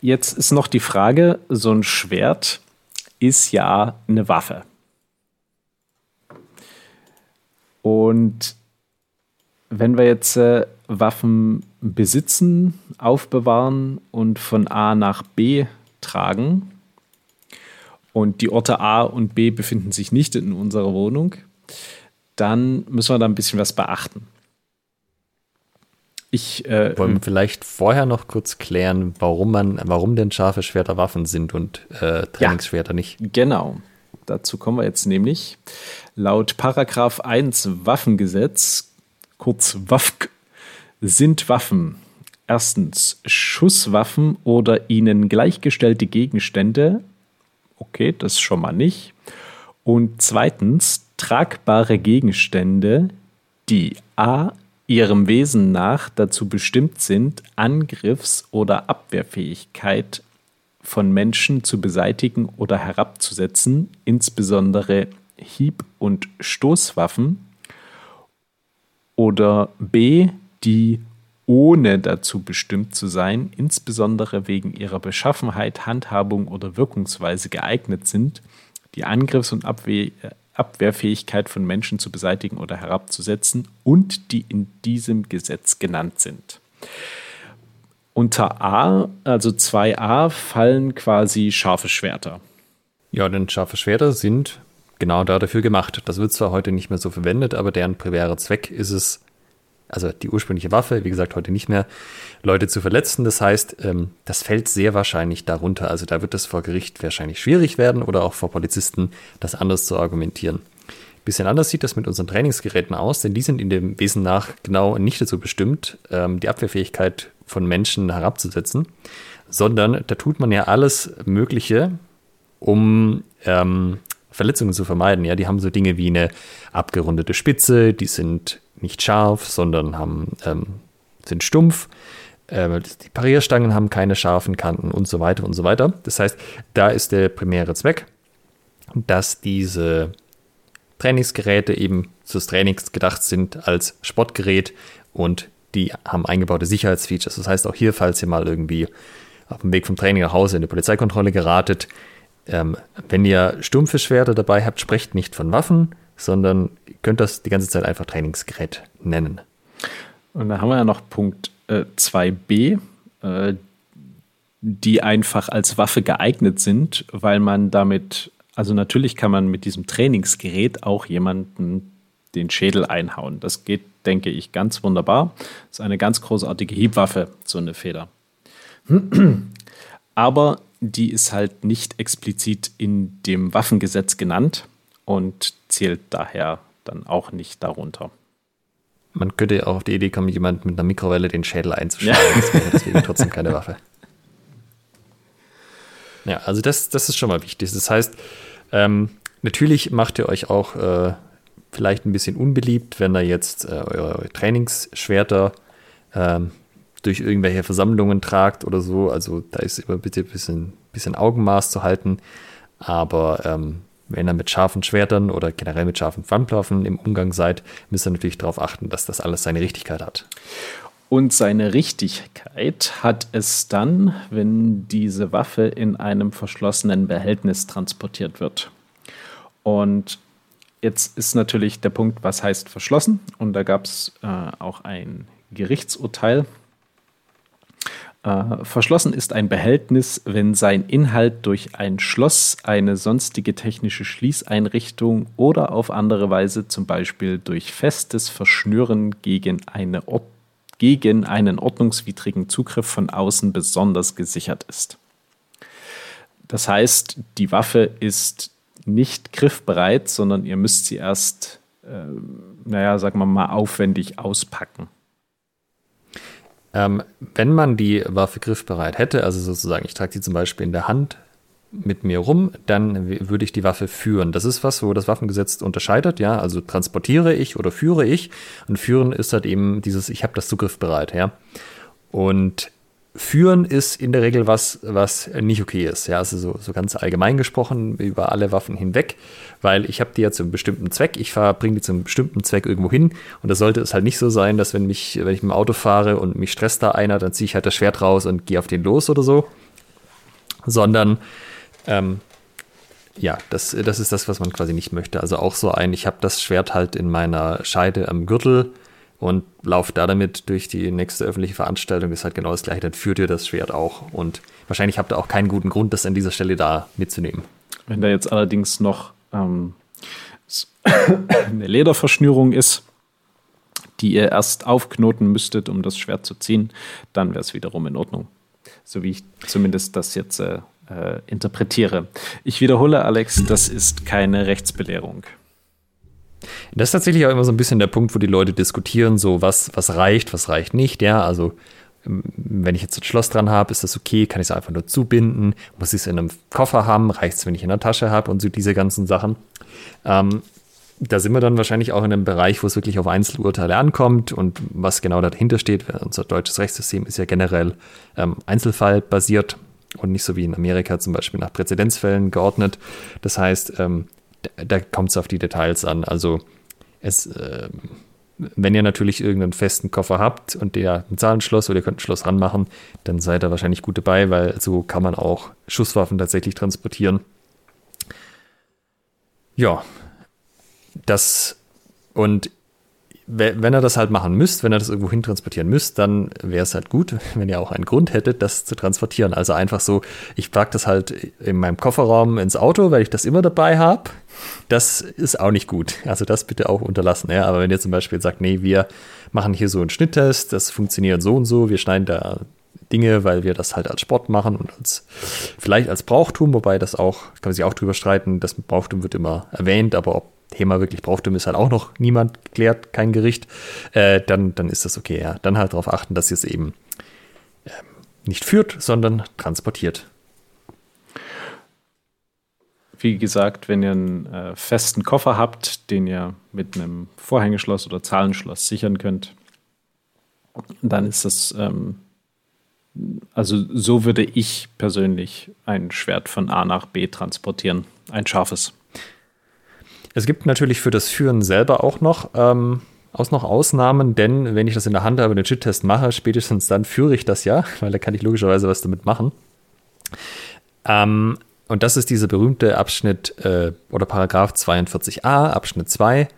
Jetzt ist noch die Frage, so ein Schwert ist ja eine Waffe. Und wenn wir jetzt äh, Waffen besitzen, aufbewahren und von A nach B tragen, und die Orte A und B befinden sich nicht in unserer Wohnung, dann müssen wir da ein bisschen was beachten. Ich, äh, Wollen wir vielleicht vorher noch kurz klären, warum man, warum denn scharfe Schwerter Waffen sind und äh, Trainingsschwerter ja, nicht? Genau. Dazu kommen wir jetzt nämlich. Laut Paragraph 1 Waffengesetz, kurz WAFG, sind Waffen erstens Schusswaffen oder ihnen gleichgestellte Gegenstände. Okay, das schon mal nicht. Und zweitens tragbare Gegenstände, die a ihrem Wesen nach dazu bestimmt sind, Angriffs- oder Abwehrfähigkeit von Menschen zu beseitigen oder herabzusetzen, insbesondere Hieb- und Stoßwaffen, oder b, die ohne dazu bestimmt zu sein, insbesondere wegen ihrer Beschaffenheit, Handhabung oder Wirkungsweise geeignet sind, die Angriffs- und Abwehr Abwehrfähigkeit von Menschen zu beseitigen oder herabzusetzen und die in diesem Gesetz genannt sind. Unter A, also 2a, fallen quasi scharfe Schwerter. Ja, denn scharfe Schwerter sind genau dafür gemacht. Das wird zwar heute nicht mehr so verwendet, aber deren primärer Zweck ist es, also die ursprüngliche Waffe, wie gesagt, heute nicht mehr, Leute zu verletzen. Das heißt, ähm, das fällt sehr wahrscheinlich darunter. Also da wird es vor Gericht wahrscheinlich schwierig werden oder auch vor Polizisten, das anders zu argumentieren. Bisschen anders sieht das mit unseren Trainingsgeräten aus, denn die sind in dem Wesen nach genau nicht dazu bestimmt, ähm, die Abwehrfähigkeit von Menschen herabzusetzen, sondern da tut man ja alles Mögliche, um ähm, Verletzungen zu vermeiden. Ja, die haben so Dinge wie eine abgerundete Spitze, die sind nicht scharf, sondern haben, ähm, sind stumpf. Äh, die Parierstangen haben keine scharfen Kanten und so weiter und so weiter. Das heißt, da ist der primäre Zweck, dass diese Trainingsgeräte eben fürs Trainings gedacht sind als Sportgerät und die haben eingebaute Sicherheitsfeatures. Das heißt, auch hier, falls ihr mal irgendwie auf dem Weg vom Training nach Hause in eine Polizeikontrolle geratet, ähm, wenn ihr stumpfe Schwerter dabei habt, sprecht nicht von Waffen, sondern ihr könnt das die ganze Zeit einfach Trainingsgerät nennen. Und da haben wir ja noch Punkt äh, 2b, äh, die einfach als Waffe geeignet sind, weil man damit, also natürlich kann man mit diesem Trainingsgerät auch jemanden den Schädel einhauen. Das geht, denke ich, ganz wunderbar. Das ist eine ganz großartige Hiebwaffe, so eine Feder. (clears throat) Aber die ist halt nicht explizit in dem Waffengesetz genannt und zählt daher dann auch nicht darunter. Man könnte ja auch auf die Idee kommen, jemand mit einer Mikrowelle den Schädel einzuschneiden. Ja. Deswegen trotzdem keine Waffe. Ja, also das, das ist schon mal wichtig. Das heißt, ähm, natürlich macht ihr euch auch äh, vielleicht ein bisschen unbeliebt, wenn ihr jetzt äh, eure Trainingsschwerter ähm, durch irgendwelche Versammlungen tragt oder so. Also da ist immer bitte ein bisschen, bisschen Augenmaß zu halten. Aber ähm, wenn ihr mit scharfen Schwertern oder generell mit scharfen Pfannplaffen im Umgang seid, müsst ihr natürlich darauf achten, dass das alles seine Richtigkeit hat. Und seine Richtigkeit hat es dann, wenn diese Waffe in einem verschlossenen Behältnis transportiert wird. Und jetzt ist natürlich der Punkt, was heißt verschlossen? Und da gab es äh, auch ein Gerichtsurteil äh, verschlossen ist ein Behältnis, wenn sein Inhalt durch ein Schloss, eine sonstige technische Schließeinrichtung oder auf andere Weise, zum Beispiel durch festes Verschnüren gegen, eine gegen einen ordnungswidrigen Zugriff von außen besonders gesichert ist. Das heißt, die Waffe ist nicht griffbereit, sondern ihr müsst sie erst, äh, naja, sagen wir mal, aufwendig auspacken. Ähm, wenn man die Waffe griffbereit hätte, also sozusagen, ich trage sie zum Beispiel in der Hand mit mir rum, dann würde ich die Waffe führen. Das ist was, wo das Waffengesetz unterscheidet, ja. Also transportiere ich oder führe ich. Und führen ist halt eben dieses, ich habe das zugriffbereit, ja. Und führen ist in der Regel was, was nicht okay ist. Ja, also so, so ganz allgemein gesprochen über alle Waffen hinweg, weil ich habe die ja zu einem bestimmten Zweck, ich bringe die zu einem bestimmten Zweck irgendwo hin und da sollte es halt nicht so sein, dass wenn mich, wenn ich mit dem Auto fahre und mich stresst da einer, dann ziehe ich halt das Schwert raus und gehe auf den los oder so, sondern ähm, ja, das, das ist das, was man quasi nicht möchte. Also auch so ein, ich habe das Schwert halt in meiner Scheide am Gürtel und lauft da damit durch die nächste öffentliche Veranstaltung, ist halt genau das gleiche, dann führt ihr das Schwert auch. Und wahrscheinlich habt ihr auch keinen guten Grund, das an dieser Stelle da mitzunehmen. Wenn da jetzt allerdings noch ähm, (coughs) eine Lederverschnürung ist, die ihr erst aufknoten müsstet, um das Schwert zu ziehen, dann wäre es wiederum in Ordnung. So wie ich zumindest das jetzt äh, äh, interpretiere. Ich wiederhole, Alex, das ist keine Rechtsbelehrung. Das ist tatsächlich auch immer so ein bisschen der Punkt, wo die Leute diskutieren, so was, was reicht, was reicht nicht. Ja, also ähm, wenn ich jetzt ein Schloss dran habe, ist das okay, kann ich es einfach nur zubinden, muss ich es in einem Koffer haben, reicht es, wenn ich in der Tasche habe und so diese ganzen Sachen. Ähm, da sind wir dann wahrscheinlich auch in einem Bereich, wo es wirklich auf Einzelurteile ankommt und was genau dahinter steht. Unser deutsches Rechtssystem ist ja generell ähm, einzelfallbasiert und nicht so wie in Amerika zum Beispiel nach Präzedenzfällen geordnet. Das heißt, ähm, da, kommt es auf die Details an. Also es, äh, wenn ihr natürlich irgendeinen festen Koffer habt und der ein Zahlenschloss oder ihr könnt ein Schloss ranmachen, dann seid ihr wahrscheinlich gut dabei, weil so kann man auch Schusswaffen tatsächlich transportieren. Ja, das und wenn ihr das halt machen müsst, wenn ihr das irgendwo hin transportieren müsst, dann wäre es halt gut, (laughs) wenn ihr auch einen Grund hättet, das zu transportieren. Also einfach so, ich packe das halt in meinem Kofferraum ins Auto, weil ich das immer dabei habe. Das ist auch nicht gut. Also das bitte auch unterlassen. Ja? Aber wenn ihr zum Beispiel sagt, nee, wir machen hier so einen Schnitttest, das funktioniert so und so, wir schneiden da Dinge, weil wir das halt als Sport machen und als vielleicht als Brauchtum, wobei das auch, kann man sich auch drüber streiten, das Brauchtum wird immer erwähnt, aber ob Thema wirklich Brauchtum ist halt auch noch niemand geklärt, kein Gericht, äh, dann, dann ist das okay. Ja. Dann halt darauf achten, dass ihr es eben äh, nicht führt, sondern transportiert. Wie gesagt, wenn ihr einen äh, festen Koffer habt, den ihr mit einem Vorhängeschloss oder Zahlenschloss sichern könnt, dann ist das, ähm, also so würde ich persönlich ein Schwert von A nach B transportieren, ein scharfes. Es gibt natürlich für das Führen selber auch noch, ähm, aus noch Ausnahmen, denn wenn ich das in der Hand habe, den Chit-Test mache, spätestens dann führe ich das ja, (laughs) weil da kann ich logischerweise was damit machen. Ähm, und das ist dieser berühmte Abschnitt äh, oder Paragraph 42a, Abschnitt 2.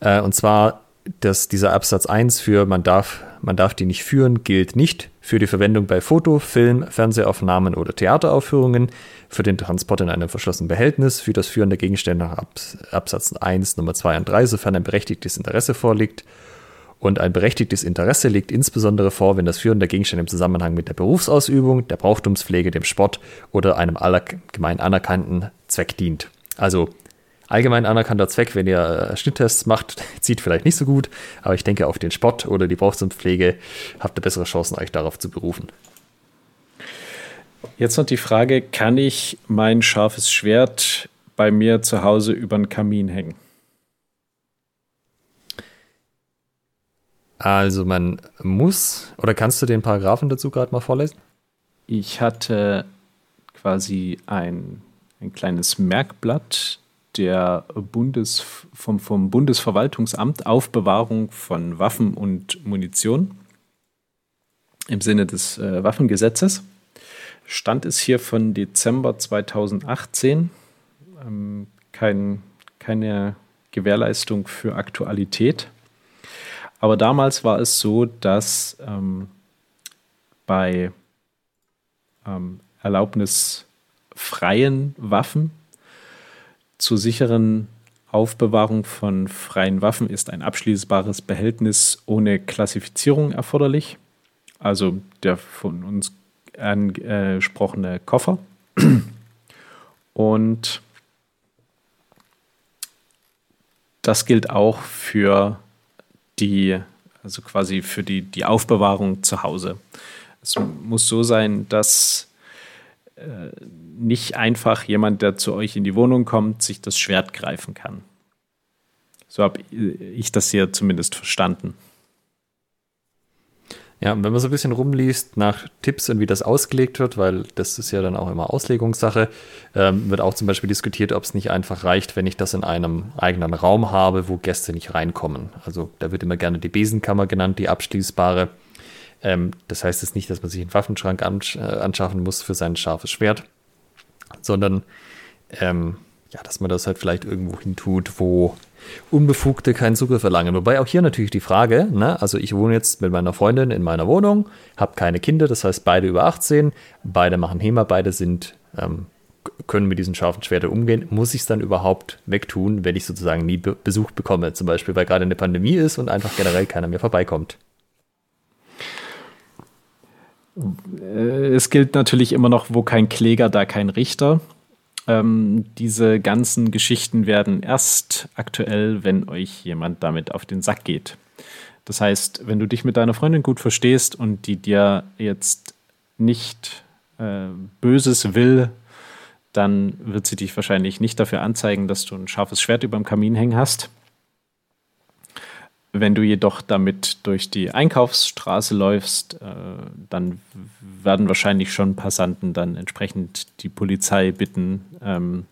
Äh, und zwar, dass dieser Absatz 1 für man darf, man darf die nicht führen, gilt nicht für die Verwendung bei Foto, Film, Fernsehaufnahmen oder Theateraufführungen, für den Transport in einem verschlossenen Behältnis, für das Führen der Gegenstände nach Absatz 1, Nummer 2 und 3, sofern ein berechtigtes Interesse vorliegt. Und ein berechtigtes Interesse liegt insbesondere vor, wenn das Führen der Gegenstände im Zusammenhang mit der Berufsausübung, der Brauchtumspflege, dem Sport oder einem allgemein anerkannten Zweck dient. Also allgemein anerkannter Zweck, wenn ihr äh, Schnitttests macht, (laughs) zieht vielleicht nicht so gut, aber ich denke, auf den Sport oder die Brauchtumspflege habt ihr bessere Chancen, euch darauf zu berufen. Jetzt noch die Frage: Kann ich mein scharfes Schwert bei mir zu Hause über den Kamin hängen? Also man muss, oder kannst du den Paragraphen dazu gerade mal vorlesen? Ich hatte quasi ein, ein kleines Merkblatt der Bundes, vom, vom Bundesverwaltungsamt Aufbewahrung von Waffen und Munition im Sinne des äh, Waffengesetzes. Stand ist hier von Dezember 2018. Ähm, kein, keine Gewährleistung für Aktualität. Aber damals war es so, dass ähm, bei ähm, erlaubnisfreien Waffen zur sicheren Aufbewahrung von freien Waffen ist ein abschließbares Behältnis ohne Klassifizierung erforderlich. Also der von uns angesprochene Koffer. Und das gilt auch für die, also quasi für die, die Aufbewahrung zu Hause. Es muss so sein, dass äh, nicht einfach jemand, der zu euch in die Wohnung kommt, sich das Schwert greifen kann. So habe ich das hier zumindest verstanden. Ja, wenn man so ein bisschen rumliest nach Tipps und wie das ausgelegt wird, weil das ist ja dann auch immer Auslegungssache, ähm, wird auch zum Beispiel diskutiert, ob es nicht einfach reicht, wenn ich das in einem eigenen Raum habe, wo Gäste nicht reinkommen. Also da wird immer gerne die Besenkammer genannt, die abschließbare. Ähm, das heißt jetzt nicht, dass man sich einen Waffenschrank ansch äh, anschaffen muss für sein scharfes Schwert, sondern ähm, ja, dass man das halt vielleicht irgendwo hin tut, wo Unbefugte keinen Zugriff erlangen. Wobei auch hier natürlich die Frage, ne, also ich wohne jetzt mit meiner Freundin in meiner Wohnung, habe keine Kinder, das heißt beide über 18, beide machen HEMA, beide sind, ähm, können mit diesen scharfen Schwertern umgehen. Muss ich es dann überhaupt wegtun, wenn ich sozusagen nie Be Besuch bekomme? Zum Beispiel, weil gerade eine Pandemie ist und einfach generell keiner mehr vorbeikommt. Äh, es gilt natürlich immer noch, wo kein Kläger, da kein Richter. Ähm, diese ganzen Geschichten werden erst aktuell, wenn euch jemand damit auf den Sack geht. Das heißt, wenn du dich mit deiner Freundin gut verstehst und die dir jetzt nicht äh, Böses will, dann wird sie dich wahrscheinlich nicht dafür anzeigen, dass du ein scharfes Schwert über dem Kamin hängen hast. Wenn du jedoch damit durch die Einkaufsstraße läufst, äh, dann werden wahrscheinlich schon Passanten dann entsprechend die Polizei bitten, ähm,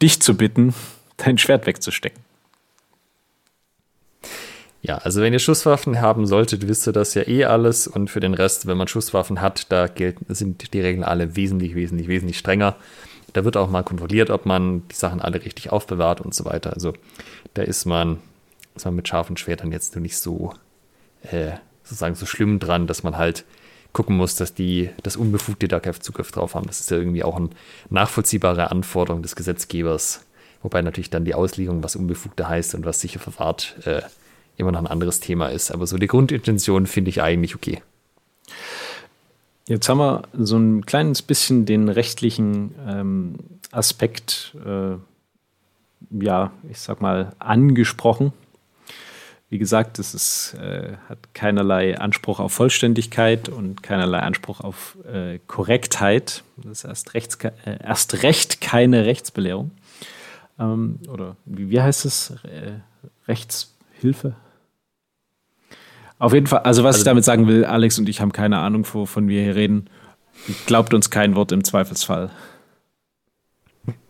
dich zu bitten, (laughs) dein Schwert wegzustecken. Ja, also wenn ihr Schusswaffen haben solltet, wisst ihr das ja eh alles. Und für den Rest, wenn man Schusswaffen hat, da gelten, sind die Regeln alle wesentlich, wesentlich, wesentlich strenger. Da wird auch mal kontrolliert, ob man die Sachen alle richtig aufbewahrt und so weiter. Also da ist man ist man mit scharfen Schwertern jetzt nur nicht so, äh, sozusagen so schlimm dran, dass man halt gucken muss, dass die, das Unbefugte da keinen Zugriff drauf haben. Das ist ja irgendwie auch eine nachvollziehbare Anforderung des Gesetzgebers. Wobei natürlich dann die Auslegung, was Unbefugte heißt und was sicher verwahrt, äh, immer noch ein anderes Thema ist. Aber so die Grundintention finde ich eigentlich okay. Jetzt haben wir so ein kleines bisschen den rechtlichen ähm, Aspekt, äh, ja, ich sag mal, angesprochen. Wie gesagt, es ist, äh, hat keinerlei Anspruch auf Vollständigkeit und keinerlei Anspruch auf äh, Korrektheit. Das ist erst, rechts, äh, erst recht keine Rechtsbelehrung. Ähm, oder wie, wie, heißt es? Rechtshilfe? Auf jeden Fall, also was also, ich damit sagen will, Alex und ich haben keine Ahnung, wovon wir hier reden. Glaubt uns kein Wort im Zweifelsfall.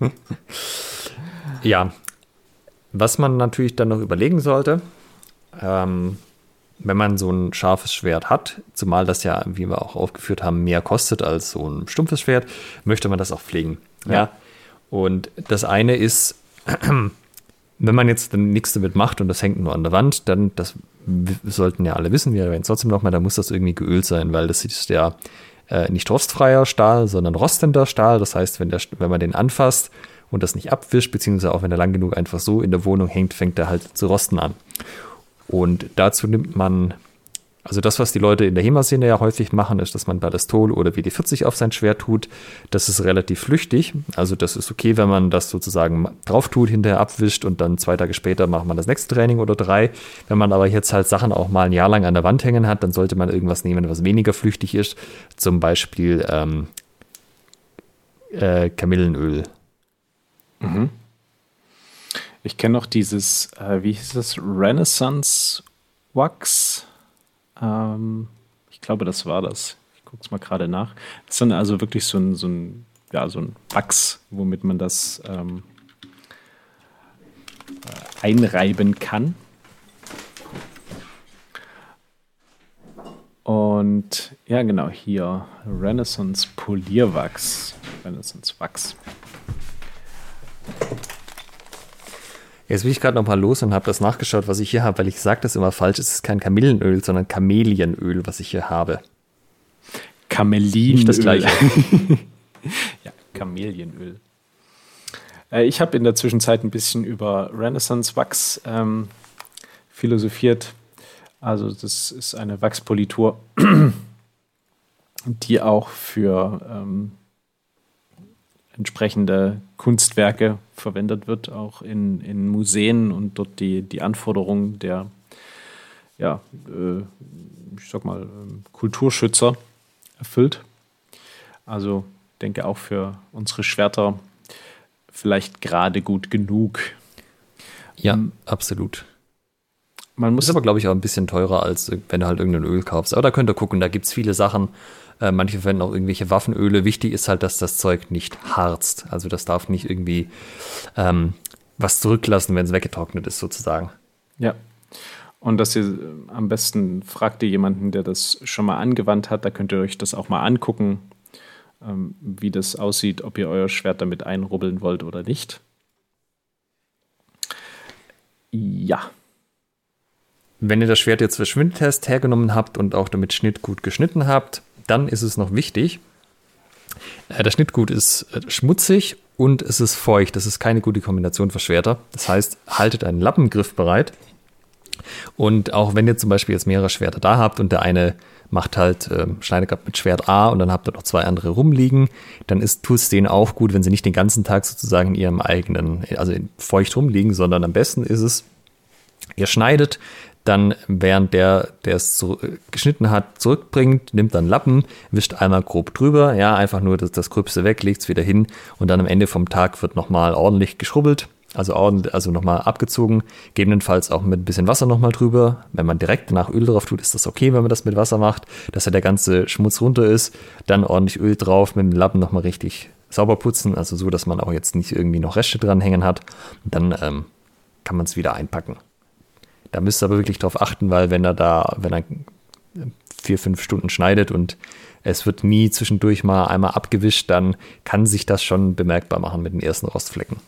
(laughs) ja, was man natürlich dann noch überlegen sollte, ähm, wenn man so ein scharfes Schwert hat, zumal das ja, wie wir auch aufgeführt haben, mehr kostet als so ein stumpfes Schwert, möchte man das auch pflegen. Ja. ja? Und das eine ist, (clears throat) wenn man jetzt dann nichts damit macht und das hängt nur an der Wand, dann, das sollten ja alle wissen, wir erwähnen es trotzdem nochmal, da muss das irgendwie geölt sein, weil das ist ja äh, nicht rostfreier Stahl, sondern rostender Stahl. Das heißt, wenn, der, wenn man den anfasst und das nicht abwischt, beziehungsweise auch wenn er lang genug einfach so in der Wohnung hängt, fängt er halt zu rosten an. Und dazu nimmt man, also das, was die Leute in der HEMA-Szene ja häufig machen, ist, dass man Ballistol oder WD-40 auf sein Schwert tut. Das ist relativ flüchtig. Also das ist okay, wenn man das sozusagen drauf tut, hinterher abwischt und dann zwei Tage später macht man das nächste Training oder drei. Wenn man aber jetzt halt Sachen auch mal ein Jahr lang an der Wand hängen hat, dann sollte man irgendwas nehmen, was weniger flüchtig ist. Zum Beispiel ähm, äh, Kamillenöl. Mhm. Ich kenne noch dieses, äh, wie hieß das, Renaissance Wax. Ähm, ich glaube, das war das. Ich gucke es mal gerade nach. Das ist dann also wirklich so ein, so ein, ja, so ein Wachs, womit man das ähm, äh, einreiben kann. Und ja, genau, hier Renaissance Polierwachs. Renaissance Wachs. Jetzt bin ich gerade noch mal los und habe das nachgeschaut, was ich hier habe, weil ich sage das immer falsch. Es ist kein Kamillenöl, sondern Kamelienöl, was ich hier habe. Kamelinöl. Nicht das gleiche. (laughs) ja, Kamelienöl. Äh, ich habe in der Zwischenzeit ein bisschen über Renaissance Wachs ähm, philosophiert. Also das ist eine Wachspolitur, (clears throat) die auch für ähm, entsprechende Kunstwerke verwendet wird, auch in, in Museen und dort die, die Anforderungen der, ja, äh, ich sag mal, ähm, Kulturschützer erfüllt. Also denke auch für unsere Schwerter vielleicht gerade gut genug. Ja, um, absolut. Man muss ist aber, glaube ich, auch ein bisschen teurer, als wenn du halt irgendein Öl kaufst. Aber da könnt ihr gucken, da gibt es viele Sachen. Äh, manche verwenden auch irgendwelche Waffenöle. Wichtig ist halt, dass das Zeug nicht harzt. Also das darf nicht irgendwie ähm, was zurücklassen, wenn es weggetrocknet ist, sozusagen. Ja. Und dass ihr äh, am besten fragt ihr jemanden, der das schon mal angewandt hat. Da könnt ihr euch das auch mal angucken, ähm, wie das aussieht, ob ihr euer Schwert damit einrubbeln wollt oder nicht. Ja. Wenn ihr das Schwert jetzt für Schwindtest hergenommen habt und auch damit Schnitt gut geschnitten habt, dann ist es noch wichtig, äh, das Schnittgut ist äh, schmutzig und es ist feucht. Das ist keine gute Kombination für Schwerter. Das heißt, haltet einen Lappengriff bereit. Und auch wenn ihr zum Beispiel jetzt mehrere Schwerter da habt und der eine macht halt äh, schneidet mit Schwert A und dann habt ihr noch zwei andere rumliegen, dann ist tut es denen auch gut, wenn sie nicht den ganzen Tag sozusagen in ihrem eigenen, also feucht rumliegen, sondern am besten ist es, ihr schneidet, dann während der, der es geschnitten hat, zurückbringt, nimmt dann Lappen, wischt einmal grob drüber, ja, einfach nur das, das Gröbste weg, legt es wieder hin und dann am Ende vom Tag wird nochmal ordentlich geschrubbelt, also, ordentlich, also nochmal abgezogen, gegebenenfalls auch mit ein bisschen Wasser nochmal drüber. Wenn man direkt danach Öl drauf tut, ist das okay, wenn man das mit Wasser macht, dass ja der ganze Schmutz runter ist, dann ordentlich Öl drauf, mit dem Lappen nochmal richtig sauber putzen, also so, dass man auch jetzt nicht irgendwie noch Reste dranhängen hat. Dann ähm, kann man es wieder einpacken. Da müsst ihr aber wirklich drauf achten, weil wenn er da, wenn er vier, fünf Stunden schneidet und es wird nie zwischendurch mal einmal abgewischt, dann kann sich das schon bemerkbar machen mit den ersten Rostflecken.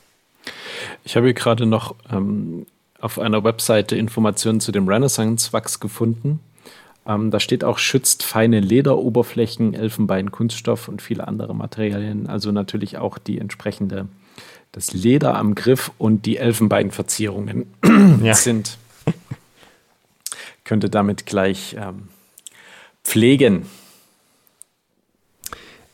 Ich habe hier gerade noch ähm, auf einer Webseite Informationen zu dem Renaissance-Wachs gefunden. Ähm, da steht auch, schützt feine Lederoberflächen, Elfenbein, Kunststoff und viele andere Materialien. Also natürlich auch die entsprechende, das Leder am Griff und die Elfenbeinverzierungen ja. sind könnte damit gleich ähm, pflegen.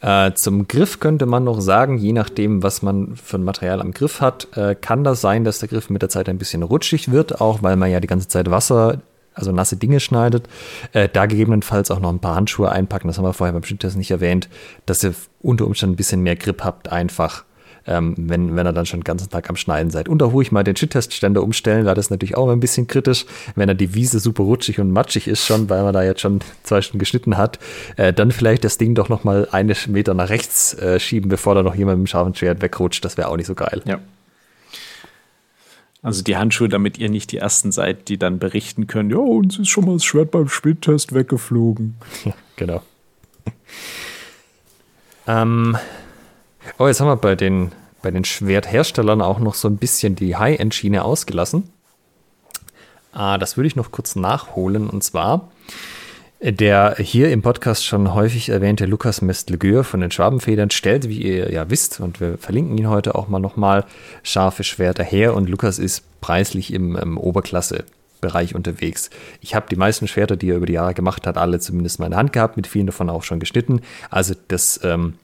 Äh, zum Griff könnte man noch sagen, je nachdem, was man für ein Material am Griff hat, äh, kann das sein, dass der Griff mit der Zeit ein bisschen rutschig wird, auch weil man ja die ganze Zeit Wasser, also nasse Dinge schneidet. Äh, da gegebenenfalls auch noch ein paar Handschuhe einpacken, das haben wir vorher beim Schnittest nicht erwähnt, dass ihr unter Umständen ein bisschen mehr Grip habt, einfach ähm, wenn, wenn ihr dann schon den ganzen Tag am Schneiden seid. Und da ruhig mal den Shit-Test-Ständer umstellen, weil das natürlich auch ein bisschen kritisch, wenn er die Wiese super rutschig und matschig ist schon, weil man da jetzt schon zwei Stunden geschnitten hat, äh, dann vielleicht das Ding doch noch mal eine Meter nach rechts äh, schieben, bevor da noch jemand mit dem scharfen Schwert wegrutscht. Das wäre auch nicht so geil. Ja. Also die Handschuhe, damit ihr nicht die Ersten seid, die dann berichten können, ja, uns ist schon mal das Schwert beim Spieltest weggeflogen. Ja, genau. (laughs) ähm, Oh, jetzt haben wir bei den, bei den Schwertherstellern auch noch so ein bisschen die High-End-Schiene ausgelassen. Ah, das würde ich noch kurz nachholen. Und zwar der hier im Podcast schon häufig erwähnte Lukas Mestlegür von den Schwabenfedern stellt, wie ihr ja wisst, und wir verlinken ihn heute auch mal nochmal, scharfe Schwerter her. Und Lukas ist preislich im, im Oberklasse Bereich unterwegs. Ich habe die meisten Schwerter, die er über die Jahre gemacht hat, alle zumindest mal in der Hand gehabt, mit vielen davon auch schon geschnitten. Also das ähm,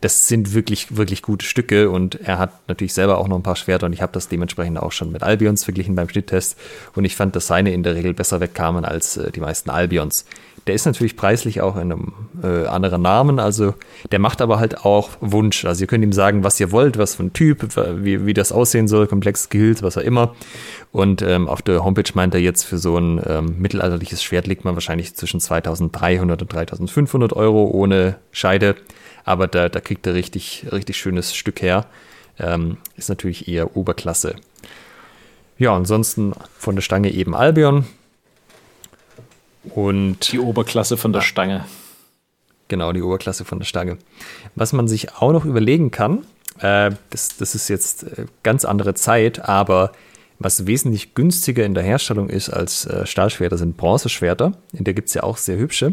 das sind wirklich, wirklich gute Stücke und er hat natürlich selber auch noch ein paar Schwerter und ich habe das dementsprechend auch schon mit Albions verglichen beim Schnitttest und ich fand, dass seine in der Regel besser wegkamen als äh, die meisten Albions. Der ist natürlich preislich auch in einem äh, anderen Namen, also der macht aber halt auch Wunsch. Also ihr könnt ihm sagen, was ihr wollt, was für ein Typ, wie, wie das aussehen soll, komplex gehüllt, was auch immer. Und ähm, auf der Homepage meint er jetzt, für so ein ähm, mittelalterliches Schwert liegt man wahrscheinlich zwischen 2300 und 3500 Euro ohne Scheide. Aber da, da kriegt er richtig, richtig schönes Stück her. Ähm, ist natürlich eher Oberklasse. Ja, ansonsten von der Stange eben Albion. Und die Oberklasse von der Stange. Genau, die Oberklasse von der Stange. Was man sich auch noch überlegen kann, äh, das, das ist jetzt äh, ganz andere Zeit, aber was wesentlich günstiger in der Herstellung ist als äh, Stahlschwerter, sind Bronzeschwerter. In der gibt es ja auch sehr hübsche.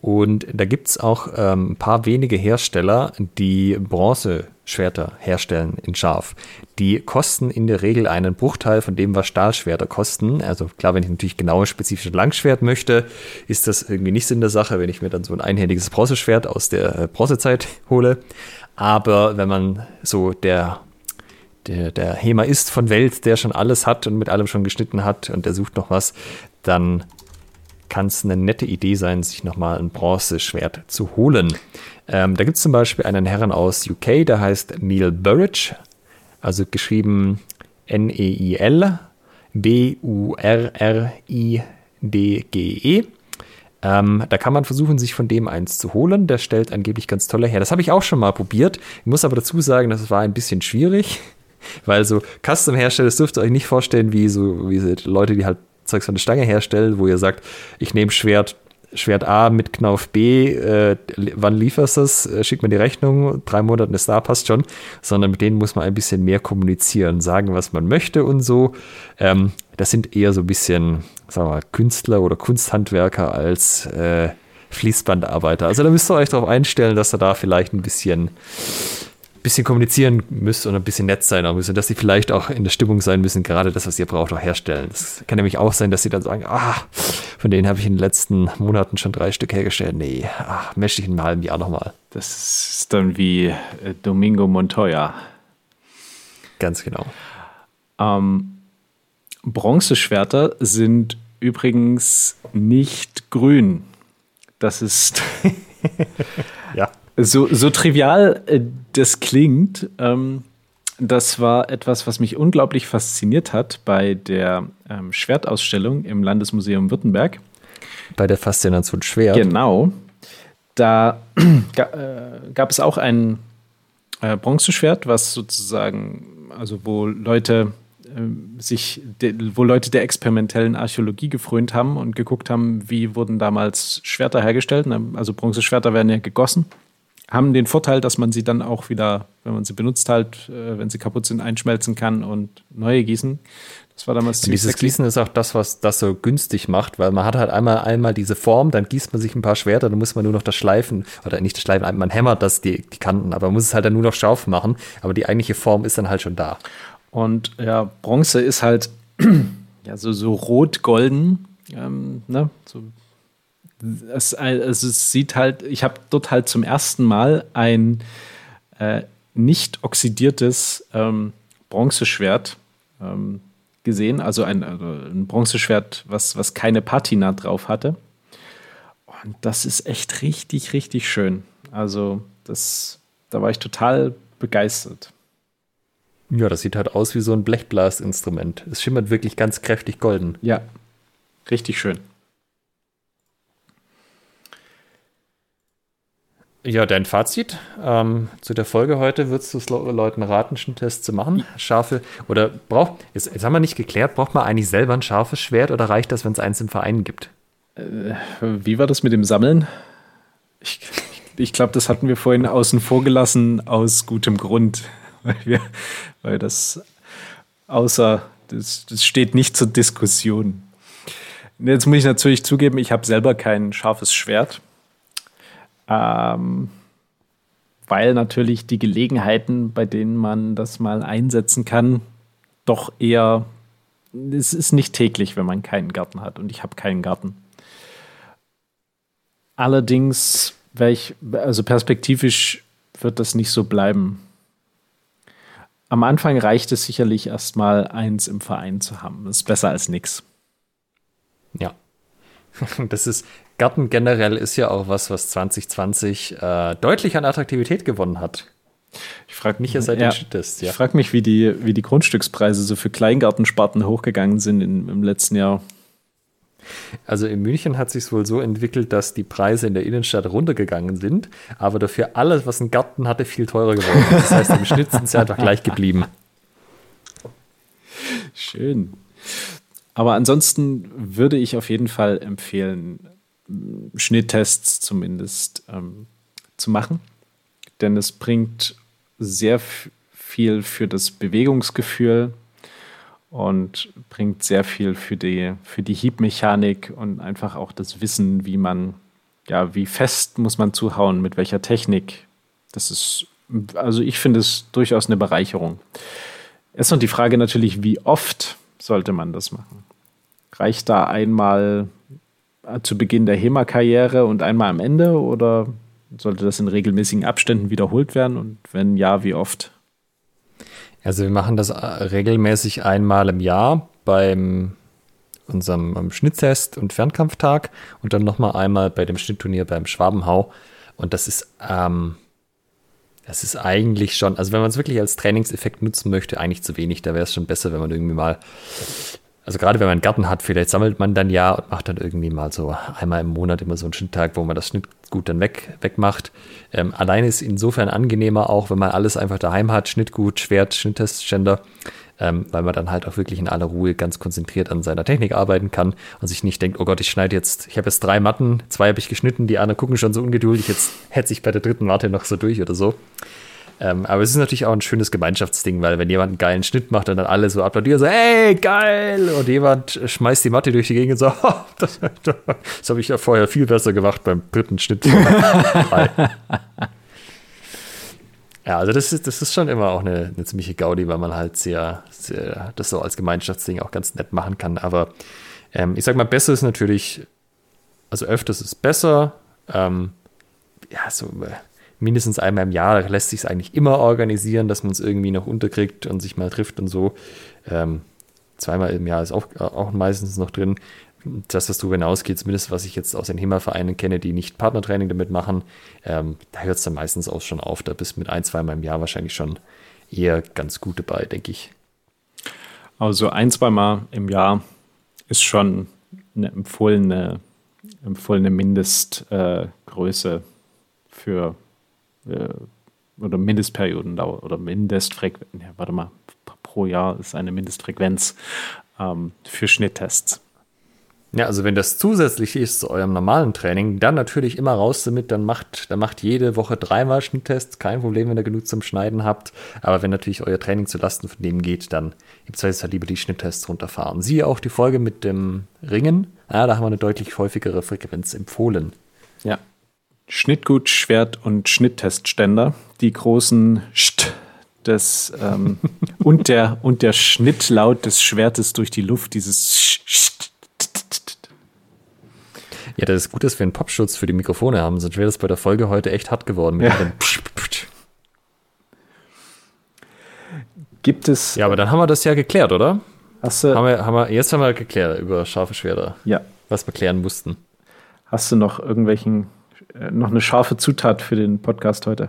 Und da gibt es auch ähm, ein paar wenige Hersteller, die Bronzeschwerter herstellen in scharf. Die kosten in der Regel einen Bruchteil von dem, was Stahlschwerter kosten. Also klar, wenn ich natürlich genaue spezifische Langschwert möchte, ist das irgendwie nicht Sinn der Sache, wenn ich mir dann so ein einhändiges Bronzeschwert aus der äh, Bronzezeit (laughs) hole. Aber wenn man so der der, der Hema ist von Welt, der schon alles hat und mit allem schon geschnitten hat und der sucht noch was, dann kann es eine nette Idee sein, sich nochmal ein Bronzeschwert zu holen. Ähm, da gibt es zum Beispiel einen Herren aus UK, der heißt Neil Burridge, also geschrieben N-E-I-L B-U-R-R-I-D-G-E. Ähm, da kann man versuchen, sich von dem eins zu holen. Der stellt angeblich ganz tolle her. Das habe ich auch schon mal probiert. Ich muss aber dazu sagen, das war ein bisschen schwierig, (laughs) weil so Custom-Hersteller, das dürft ihr euch nicht vorstellen, wie so wie Leute, die halt Zeugs von der Stange herstellen, wo ihr sagt, ich nehme Schwert, Schwert A mit Knauf B, äh, wann lieferst du es? Äh, schickt mir die Rechnung, drei Monate ist da, passt schon. Sondern mit denen muss man ein bisschen mehr kommunizieren, sagen, was man möchte und so. Ähm, das sind eher so ein bisschen, sagen wir mal, Künstler oder Kunsthandwerker als äh, Fließbandarbeiter. Also da müsst ihr euch darauf einstellen, dass ihr da vielleicht ein bisschen bisschen kommunizieren müsst und ein bisschen nett sein auch müssen, dass sie vielleicht auch in der Stimmung sein müssen, gerade das, was ihr braucht, auch herstellen. Es kann nämlich auch sein, dass sie dann sagen, ah, von denen habe ich in den letzten Monaten schon drei Stück hergestellt. Nee, ach, möchte ich in einem halben Jahr nochmal. Das ist dann wie äh, Domingo Montoya. Ganz genau. Ähm, Bronzeschwerter sind übrigens nicht grün. Das ist (laughs) ja. So, so trivial äh, das klingt, ähm, das war etwas, was mich unglaublich fasziniert hat bei der ähm, Schwertausstellung im Landesmuseum Württemberg. Bei der Faszination Schwert. Genau. Da (clears throat) äh, gab es auch ein äh, Bronzeschwert, was sozusagen, also wo Leute äh, sich, de, wo Leute der experimentellen Archäologie gefrönt haben und geguckt haben, wie wurden damals Schwerter hergestellt. Also Bronzeschwerter werden ja gegossen haben den Vorteil, dass man sie dann auch wieder, wenn man sie benutzt halt, äh, wenn sie kaputt sind, einschmelzen kann und neue gießen. Das war damals ziemlich Dieses. Gießen ist auch das, was das so günstig macht, weil man hat halt einmal einmal diese Form, dann gießt man sich ein paar Schwerter, dann muss man nur noch das Schleifen oder nicht das Schleifen, man hämmert das die, die Kanten, aber man muss es halt dann nur noch scharf machen, aber die eigentliche Form ist dann halt schon da. Und ja, Bronze ist halt (clears throat) ja so so rot-golden, ähm, ne, so es, also es sieht halt, ich habe dort halt zum ersten Mal ein äh, nicht oxidiertes ähm, Bronzeschwert ähm, gesehen, also ein, also ein Bronzeschwert, was, was keine Patina drauf hatte. Und das ist echt richtig, richtig schön. Also, das, da war ich total begeistert. Ja, das sieht halt aus wie so ein Blechblasinstrument. Es schimmert wirklich ganz kräftig golden. Ja, richtig schön. Ja, dein Fazit ähm, zu der Folge heute, würdest du es Leuten raten, einen Test zu machen? Scharfe, oder braucht, jetzt, jetzt haben wir nicht geklärt, braucht man eigentlich selber ein scharfes Schwert oder reicht das, wenn es eins im Verein gibt? Äh, wie war das mit dem Sammeln? Ich, ich glaube, das hatten wir vorhin außen vor gelassen, aus gutem Grund, (laughs) weil, wir, weil das außer, das, das steht nicht zur Diskussion. Jetzt muss ich natürlich zugeben, ich habe selber kein scharfes Schwert ähm, weil natürlich die Gelegenheiten, bei denen man das mal einsetzen kann, doch eher, es ist nicht täglich, wenn man keinen Garten hat und ich habe keinen Garten. Allerdings ich, also perspektivisch wird das nicht so bleiben. Am Anfang reicht es sicherlich erstmal eins im Verein zu haben. Das ist besser als nichts. Ja. (laughs) Das ist, Garten generell ist ja auch was, was 2020 äh, deutlich an Attraktivität gewonnen hat. Ich frage mich ja seit ja, Test, ja. Ich frage mich, wie die, wie die Grundstückspreise so für Kleingartensparten hochgegangen sind in, im letzten Jahr. Also in München hat sich wohl so entwickelt, dass die Preise in der Innenstadt runtergegangen sind, aber dafür alles, was einen Garten hatte, viel teurer geworden. Das heißt, im Schnitt sind sie einfach gleich geblieben. Schön. Aber ansonsten würde ich auf jeden Fall empfehlen, Schnitttests zumindest ähm, zu machen. Denn es bringt sehr viel für das Bewegungsgefühl und bringt sehr viel für die, für die Hiebmechanik und einfach auch das Wissen, wie man ja, wie fest muss man zuhauen, mit welcher Technik. Das ist, also ich finde es durchaus eine Bereicherung. Erst noch die Frage natürlich, wie oft sollte man das machen? Reicht da einmal zu Beginn der HEMA-Karriere und einmal am Ende oder sollte das in regelmäßigen Abständen wiederholt werden? Und wenn ja, wie oft? Also wir machen das äh, regelmäßig einmal im Jahr beim unserem Schnitttest und Fernkampftag und dann nochmal einmal bei dem Schnittturnier beim Schwabenhau. Und das ist, ähm, das ist eigentlich schon, also wenn man es wirklich als Trainingseffekt nutzen möchte, eigentlich zu wenig. Da wäre es schon besser, wenn man irgendwie mal also gerade wenn man einen Garten hat, vielleicht sammelt man dann ja und macht dann irgendwie mal so einmal im Monat immer so einen Schnitttag, wo man das Schnittgut dann weg, wegmacht. Ähm, alleine ist insofern angenehmer auch, wenn man alles einfach daheim hat, Schnittgut, Schwert, Schnitttestständer, ähm, weil man dann halt auch wirklich in aller Ruhe ganz konzentriert an seiner Technik arbeiten kann und sich nicht denkt, oh Gott, ich schneide jetzt, ich habe jetzt drei Matten, zwei habe ich geschnitten, die anderen gucken schon so ungeduldig, jetzt hetze ich bei der dritten Matte noch so durch oder so. Ähm, aber es ist natürlich auch ein schönes Gemeinschaftsding, weil wenn jemand einen geilen Schnitt macht und dann alle so applaudieren, so, hey, geil! Und jemand schmeißt die Matte durch die Gegend und so, (laughs) oh, das, das habe ich ja vorher viel besser gemacht beim dritten Schnitt. (laughs) ja, also das ist, das ist schon immer auch eine, eine ziemliche Gaudi, weil man halt sehr, sehr, das so als Gemeinschaftsding auch ganz nett machen kann. Aber ähm, ich sag mal, besser ist natürlich, also öfters ist besser. Ähm, ja, so äh, mindestens einmal im Jahr lässt sich es eigentlich immer organisieren, dass man es irgendwie noch unterkriegt und sich mal trifft und so. Ähm, zweimal im Jahr ist auch, auch meistens noch drin. Das, was darüber hinausgeht, zumindest was ich jetzt aus den HEMA-Vereinen kenne, die nicht Partnertraining damit machen, ähm, da hört es dann meistens auch schon auf. Da bist mit ein, zweimal im Jahr wahrscheinlich schon eher ganz gut dabei, denke ich. Also ein, zweimal im Jahr ist schon eine empfohlene, empfohlene Mindestgröße äh, für äh, oder Mindestperiodendauer oder Mindestfrequenz, ja, warte mal, pro Jahr ist eine Mindestfrequenz ähm, für Schnitttests. Ja, also wenn das zusätzlich ist zu eurem normalen Training, dann natürlich immer raus damit, dann macht, dann macht jede Woche dreimal Schnitttests, kein Problem, wenn ihr genug zum Schneiden habt. Aber wenn natürlich euer Training zu Lasten von dem geht, dann gibt es halt lieber die Schnitttests runterfahren. Siehe auch die Folge mit dem Ringen, ja, da haben wir eine deutlich häufigere Frequenz empfohlen. Ja, Schnittgut, Schwert und Schnitttestständer. Die großen St des ähm, (laughs) und der und der Schnittlaut des Schwertes durch die Luft, dieses Ja, das ist gut, dass wir einen Popschutz für die Mikrofone haben, sonst wäre das bei der Folge heute echt hart geworden. Ja. Gibt es. Ja, aber dann haben wir das ja geklärt, oder? Hast du, haben wir, haben wir, jetzt haben wir geklärt über scharfe Schwerter. Ja. Was wir klären mussten. Hast du noch irgendwelchen noch eine scharfe Zutat für den Podcast heute.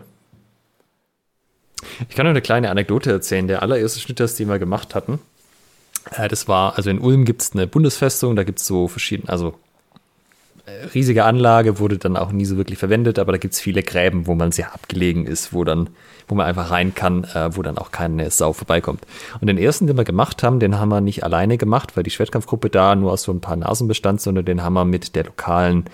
Ich kann noch eine kleine Anekdote erzählen. Der allererste Schnitttest, den wir gemacht hatten, äh, das war, also in Ulm gibt es eine Bundesfestung, da gibt es so verschiedene, also äh, riesige Anlage, wurde dann auch nie so wirklich verwendet, aber da gibt es viele Gräben, wo man sehr abgelegen ist, wo dann, wo man einfach rein kann, äh, wo dann auch keine Sau vorbeikommt. Und den ersten, den wir gemacht haben, den haben wir nicht alleine gemacht, weil die Schwertkampfgruppe da nur aus so ein paar Nasen bestand, sondern den haben wir mit der lokalen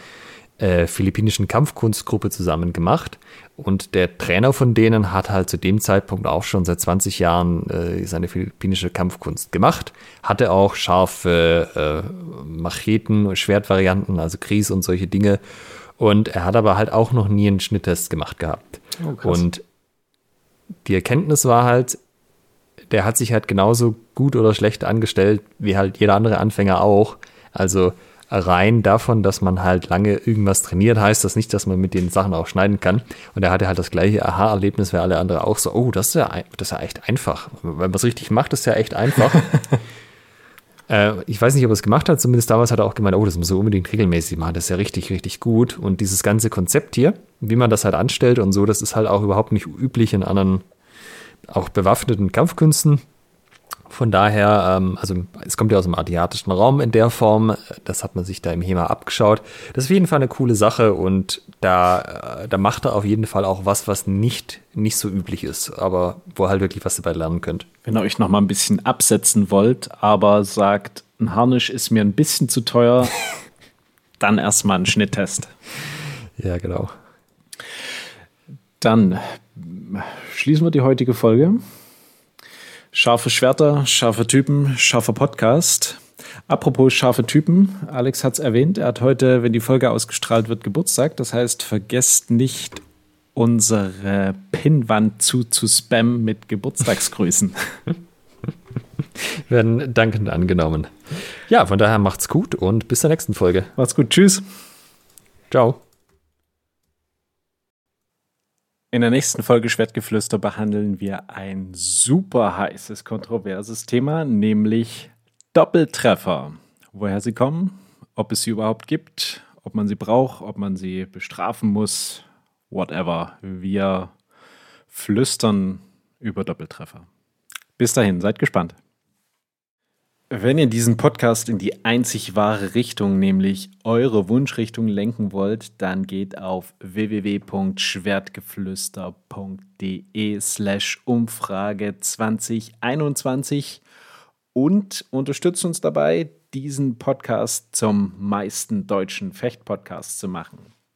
äh, philippinischen Kampfkunstgruppe zusammen gemacht. Und der Trainer von denen hat halt zu dem Zeitpunkt auch schon seit 20 Jahren äh, seine philippinische Kampfkunst gemacht. Hatte auch scharfe äh, Macheten, Schwertvarianten, also Kries und solche Dinge. Und er hat aber halt auch noch nie einen Schnitttest gemacht gehabt. Oh, und die Erkenntnis war halt, der hat sich halt genauso gut oder schlecht angestellt wie halt jeder andere Anfänger auch. Also rein davon, dass man halt lange irgendwas trainiert, heißt das nicht, dass man mit den Sachen auch schneiden kann. Und er hatte halt das gleiche Aha-Erlebnis wie alle anderen auch so, oh, das ist ja, das ist ja echt einfach. Wenn man es richtig macht, ist ja echt einfach. (laughs) äh, ich weiß nicht, ob er es gemacht hat, zumindest damals hat er auch gemeint, oh, das muss er unbedingt regelmäßig machen, das ist ja richtig, richtig gut. Und dieses ganze Konzept hier, wie man das halt anstellt und so, das ist halt auch überhaupt nicht üblich in anderen, auch bewaffneten Kampfkünsten. Von daher, ähm, also es kommt ja aus dem asiatischen Raum in der Form, das hat man sich da im HEMA abgeschaut. Das ist auf jeden Fall eine coole Sache und da, äh, da macht er auf jeden Fall auch was, was nicht, nicht so üblich ist, aber wo halt wirklich was dabei lernen könnt. Wenn ihr euch noch mal ein bisschen absetzen wollt, aber sagt, ein Harnisch ist mir ein bisschen zu teuer, (laughs) dann erstmal einen Schnitttest. Ja, genau. Dann schließen wir die heutige Folge. Scharfe Schwerter, scharfe Typen, scharfer Podcast. Apropos scharfe Typen, Alex hat es erwähnt, er hat heute, wenn die Folge ausgestrahlt wird, Geburtstag. Das heißt, vergesst nicht, unsere Pinnwand zu, zu spammen mit Geburtstagsgrüßen. (laughs) Werden dankend angenommen. Ja, von daher macht's gut und bis zur nächsten Folge. Macht's gut, tschüss. Ciao. In der nächsten Folge Schwertgeflüster behandeln wir ein super heißes, kontroverses Thema, nämlich Doppeltreffer. Woher sie kommen, ob es sie überhaupt gibt, ob man sie braucht, ob man sie bestrafen muss, whatever. Wir flüstern über Doppeltreffer. Bis dahin, seid gespannt. Wenn ihr diesen Podcast in die einzig wahre Richtung, nämlich eure Wunschrichtung lenken wollt, dann geht auf www.schwertgeflüster.de slash Umfrage 2021 und unterstützt uns dabei, diesen Podcast zum meisten deutschen Fechtpodcast zu machen.